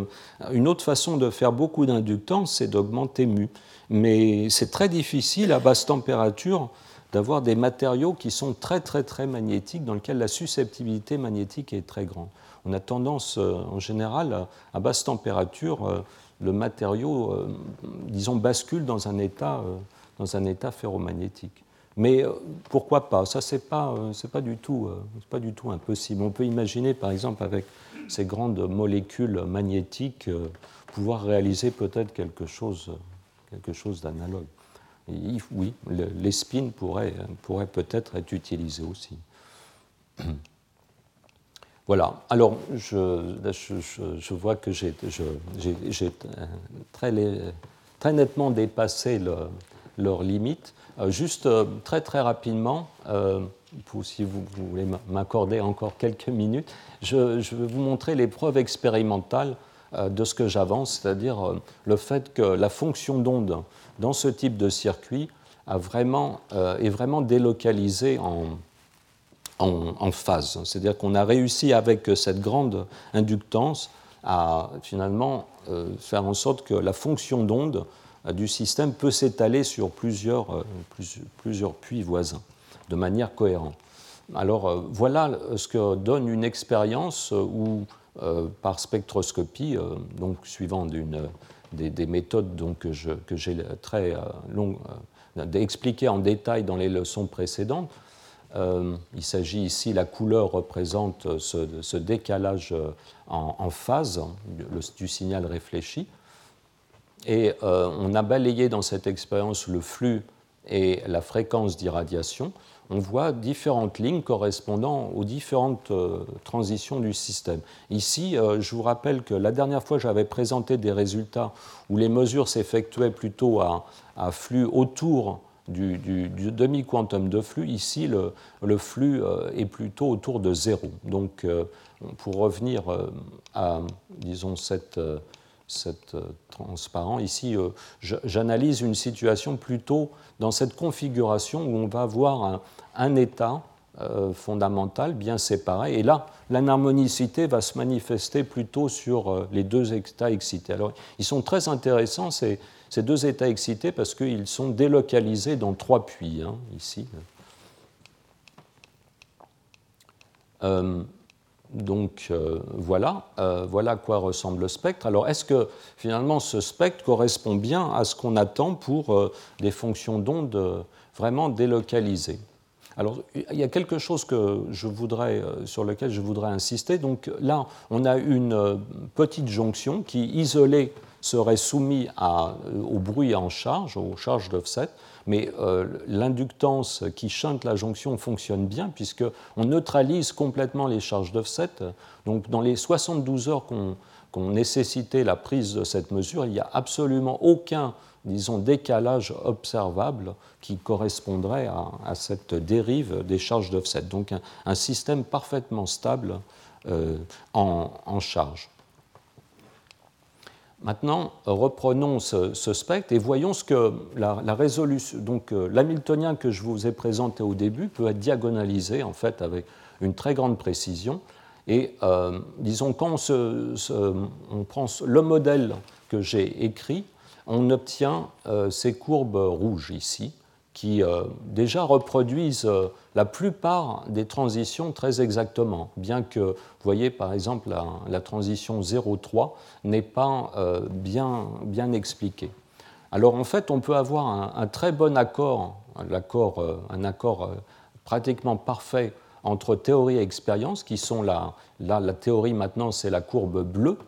[SPEAKER 2] une autre façon de faire beaucoup d'inductance, c'est d'augmenter mu. Mais c'est très difficile à basse température d'avoir des matériaux qui sont très très très magnétiques, dans lesquels la susceptibilité magnétique est très grande. On a tendance euh, en général à basse température, euh, le matériau, disons, bascule dans un état, dans un état ferromagnétique. Mais euh, pourquoi pas? Ça, ce n'est pas, euh, pas, du tout, euh, pas du tout impossible. On peut imaginer, par exemple, avec ces grandes molécules magnétiques, pouvoir réaliser peut-être quelque chose, quelque chose d'analogue. Oui, les spins pourraient, peut-être être utilisés aussi. Voilà. Alors, je, je, je vois que j'ai très, très, nettement dépassé leurs limites. Euh, juste euh, très très rapidement, euh, si vous, voulez m'accorder encore quelques minutes, je, vais vous montrer les preuves expérimentales de ce que j'avance, c'est-à-dire le fait que la fonction d'onde dans ce type de circuit a vraiment, est vraiment délocalisée en, en, phase. C'est-à-dire qu'on a réussi avec cette grande inductance à finalement faire en sorte que la fonction d'onde du système peut s'étaler sur plusieurs, euh, plusieurs puits voisins de manière cohérente. Alors euh, voilà ce que donne une expérience où, euh, par spectroscopie, donc suivant des, des, méthodes que j'ai très long, expliquées en détail dans les leçons précédentes, il s'agit ici, la couleur représente ce, décalage en, phase du signal réfléchi. Et euh, on a balayé dans cette expérience le flux et la fréquence d'irradiation. On voit différentes lignes correspondant aux différentes euh, transitions du système. Ici, euh, je vous rappelle que la dernière fois, j'avais présenté des résultats où les mesures s'effectuaient plutôt à, flux autour du, demi-quantum de flux. Ici, le, flux est plutôt autour de zéro. Donc, pour revenir à, disons, cette cette, euh, transparent. Ici, euh, j'analyse une situation plutôt dans cette configuration où on va avoir un, état euh, fondamental bien séparé. Et là, l'anharmonicité va se manifester plutôt sur les deux états excités. Alors, ils sont très intéressants, ces, ces deux états excités, parce qu'ils sont délocalisés dans trois puits, hein, ici. Donc euh, voilà, euh, voilà à quoi ressemble le spectre. Alors est-ce que finalement ce spectre correspond bien à ce qu'on attend pour euh, des fonctions d'onde vraiment délocalisées? Alors il y a quelque chose que je voudrais, sur lequel je voudrais insister. Donc là, on a une petite jonction qui, isolée seraient soumis au bruit en charge, aux charges d'offset, mais l'inductance qui chante la jonction fonctionne bien puisqu'on neutralise complètement les charges d'offset. Donc dans les 72 heures qu'on nécessitait la prise de cette mesure, il n'y a absolument aucun disons, décalage observable qui correspondrait à, cette dérive des charges d'offset. Donc un, système parfaitement stable euh, en, charge. Maintenant, reprenons ce, spectre et voyons ce que la, résolution. Donc, euh, l'hamiltonien que je vous ai présenté au début peut être diagonalisé en fait avec une très grande précision. Et euh, disons, quand on prend le modèle que j'ai écrit, on obtient euh, ces courbes rouges ici, qui euh, déjà reproduisent euh, la plupart des transitions très exactement, bien que, vous voyez par exemple, la, transition 0,3 n'est pas bien, bien expliquée. Alors en fait, on peut avoir un, très bon accord, accord, un accord pratiquement parfait entre théorie et expérience, qui sont là, là la théorie maintenant c'est la courbe bleue,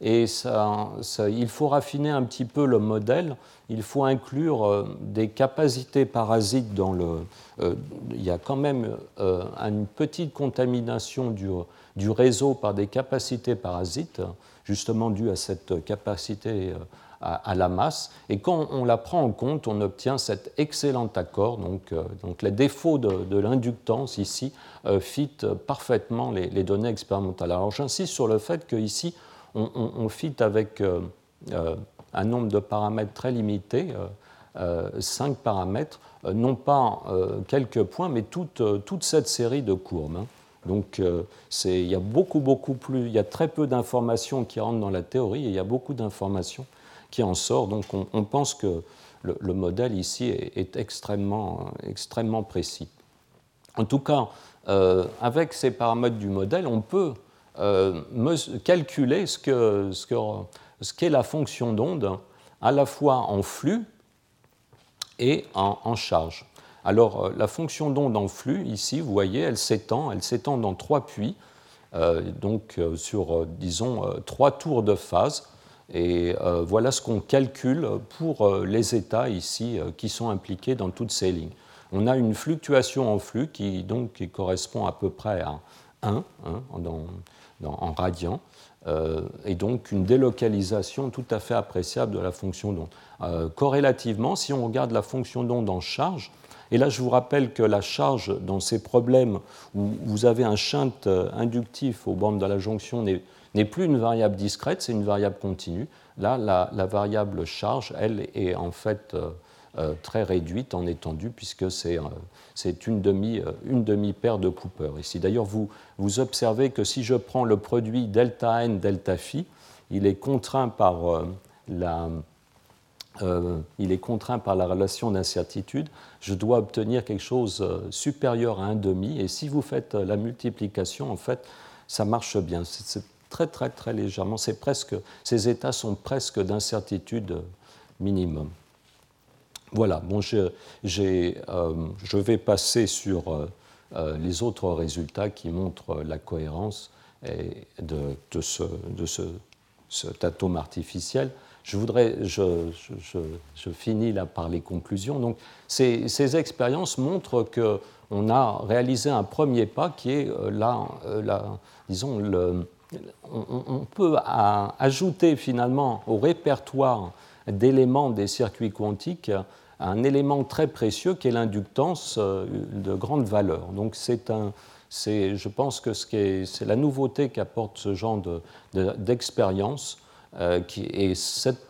[SPEAKER 2] et il faut raffiner un petit peu le modèle. Il faut inclure euh, des capacités parasites dans le. Euh, il y a quand même euh, une petite contamination du, réseau par des capacités parasites, justement due à cette capacité à, la masse. Et quand on la prend en compte, on obtient cet excellent accord. Donc, donc les défauts de, l'inductance ici fit parfaitement les, données expérimentales. Alors j'insiste sur le fait qu'ici, on, fit avec euh, euh, un nombre de paramètres très limité, 5 euh, paramètres, non pas quelques points, mais toute, cette série de courbes. Hein. Donc il y a beaucoup, beaucoup plus, il y a très peu d'informations qui rentrent dans la théorie et il y a beaucoup d'informations qui en sortent. Donc on, pense que le, modèle ici est, extrêmement, extrêmement précis. En tout cas, avec ces paramètres du modèle, on peut calculer ce qu'est ce ce la fonction d'onde à la fois en flux et en, charge. Alors euh, la fonction d'onde en flux, ici, vous voyez, elle s'étend, elle s'étend dans trois puits, euh, donc sur, disons, trois tours de phase. Et voilà ce qu'on calcule pour les états ici qui sont impliqués dans toutes ces lignes. On a une fluctuation en flux qui, donc, qui correspond à peu près à 1 hein, en radian, euh, et donc une délocalisation tout à fait appréciable de la fonction d'onde. Euh, corrélativement, si on regarde la fonction d'onde en charge, et là je vous rappelle que la charge dans ces problèmes où vous avez un shunt euh, inductif aux bornes de la jonction n'est plus une variable discrète, c'est une variable continue. Là, la, variable charge, elle, est en fait euh, très réduite en étendue, puisque c'est euh, une demi-paire euh, demi de Cooper. Ici, d'ailleurs, vous, observez que si je prends le produit delta n, delta phi, il est contraint par la, il est contraint par la relation d'incertitude, je dois obtenir quelque chose supérieur à un demi, et si vous faites la multiplication, en fait, ça marche bien. C'est très très très légèrement, presque, ces états sont presque d'incertitude minimum. Voilà, bon, je, euh, je, vais passer sur euh, euh, les autres résultats qui montrent la cohérence de, ce, de ce, cet atome artificiel. Je voudrais, je, finis là par les conclusions. Donc, ces, ces expériences montrent qu'on a réalisé un premier pas qui est là, disons, on, on, peut ajouter finalement au répertoire d'éléments des circuits quantiques un élément très précieux qui est l'inductance euh, de grande valeur. Donc c'est un, je pense que c'est la nouveauté qu'apporte ce genre d'expérience. Euh, et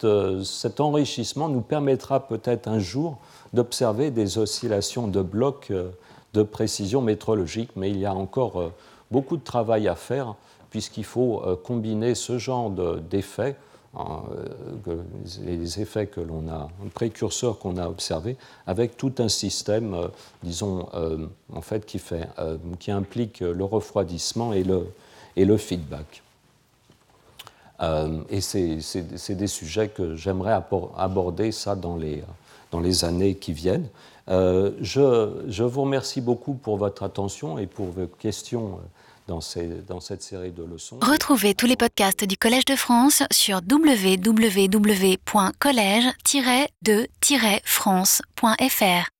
[SPEAKER 2] euh, cet enrichissement nous permettra peut-être un jour d'observer des oscillations de blocs de précision métrologique, mais il y a encore beaucoup de travail à faire puisqu'il faut combiner ce genre d'effets euh, les effets que l'on a, un précurseur qu'on a observé, avec tout un système, euh, disons, euh, en fait, qui, fait, qui implique le refroidissement et le, feedback. et c'est des sujets que j'aimerais aborder ça dans les, années qui viennent. je, vous remercie beaucoup pour votre attention et pour vos questions dans, cette série de leçons.
[SPEAKER 1] Retrouvez tous les podcasts du Collège de France sur www.collège-de-france.fr.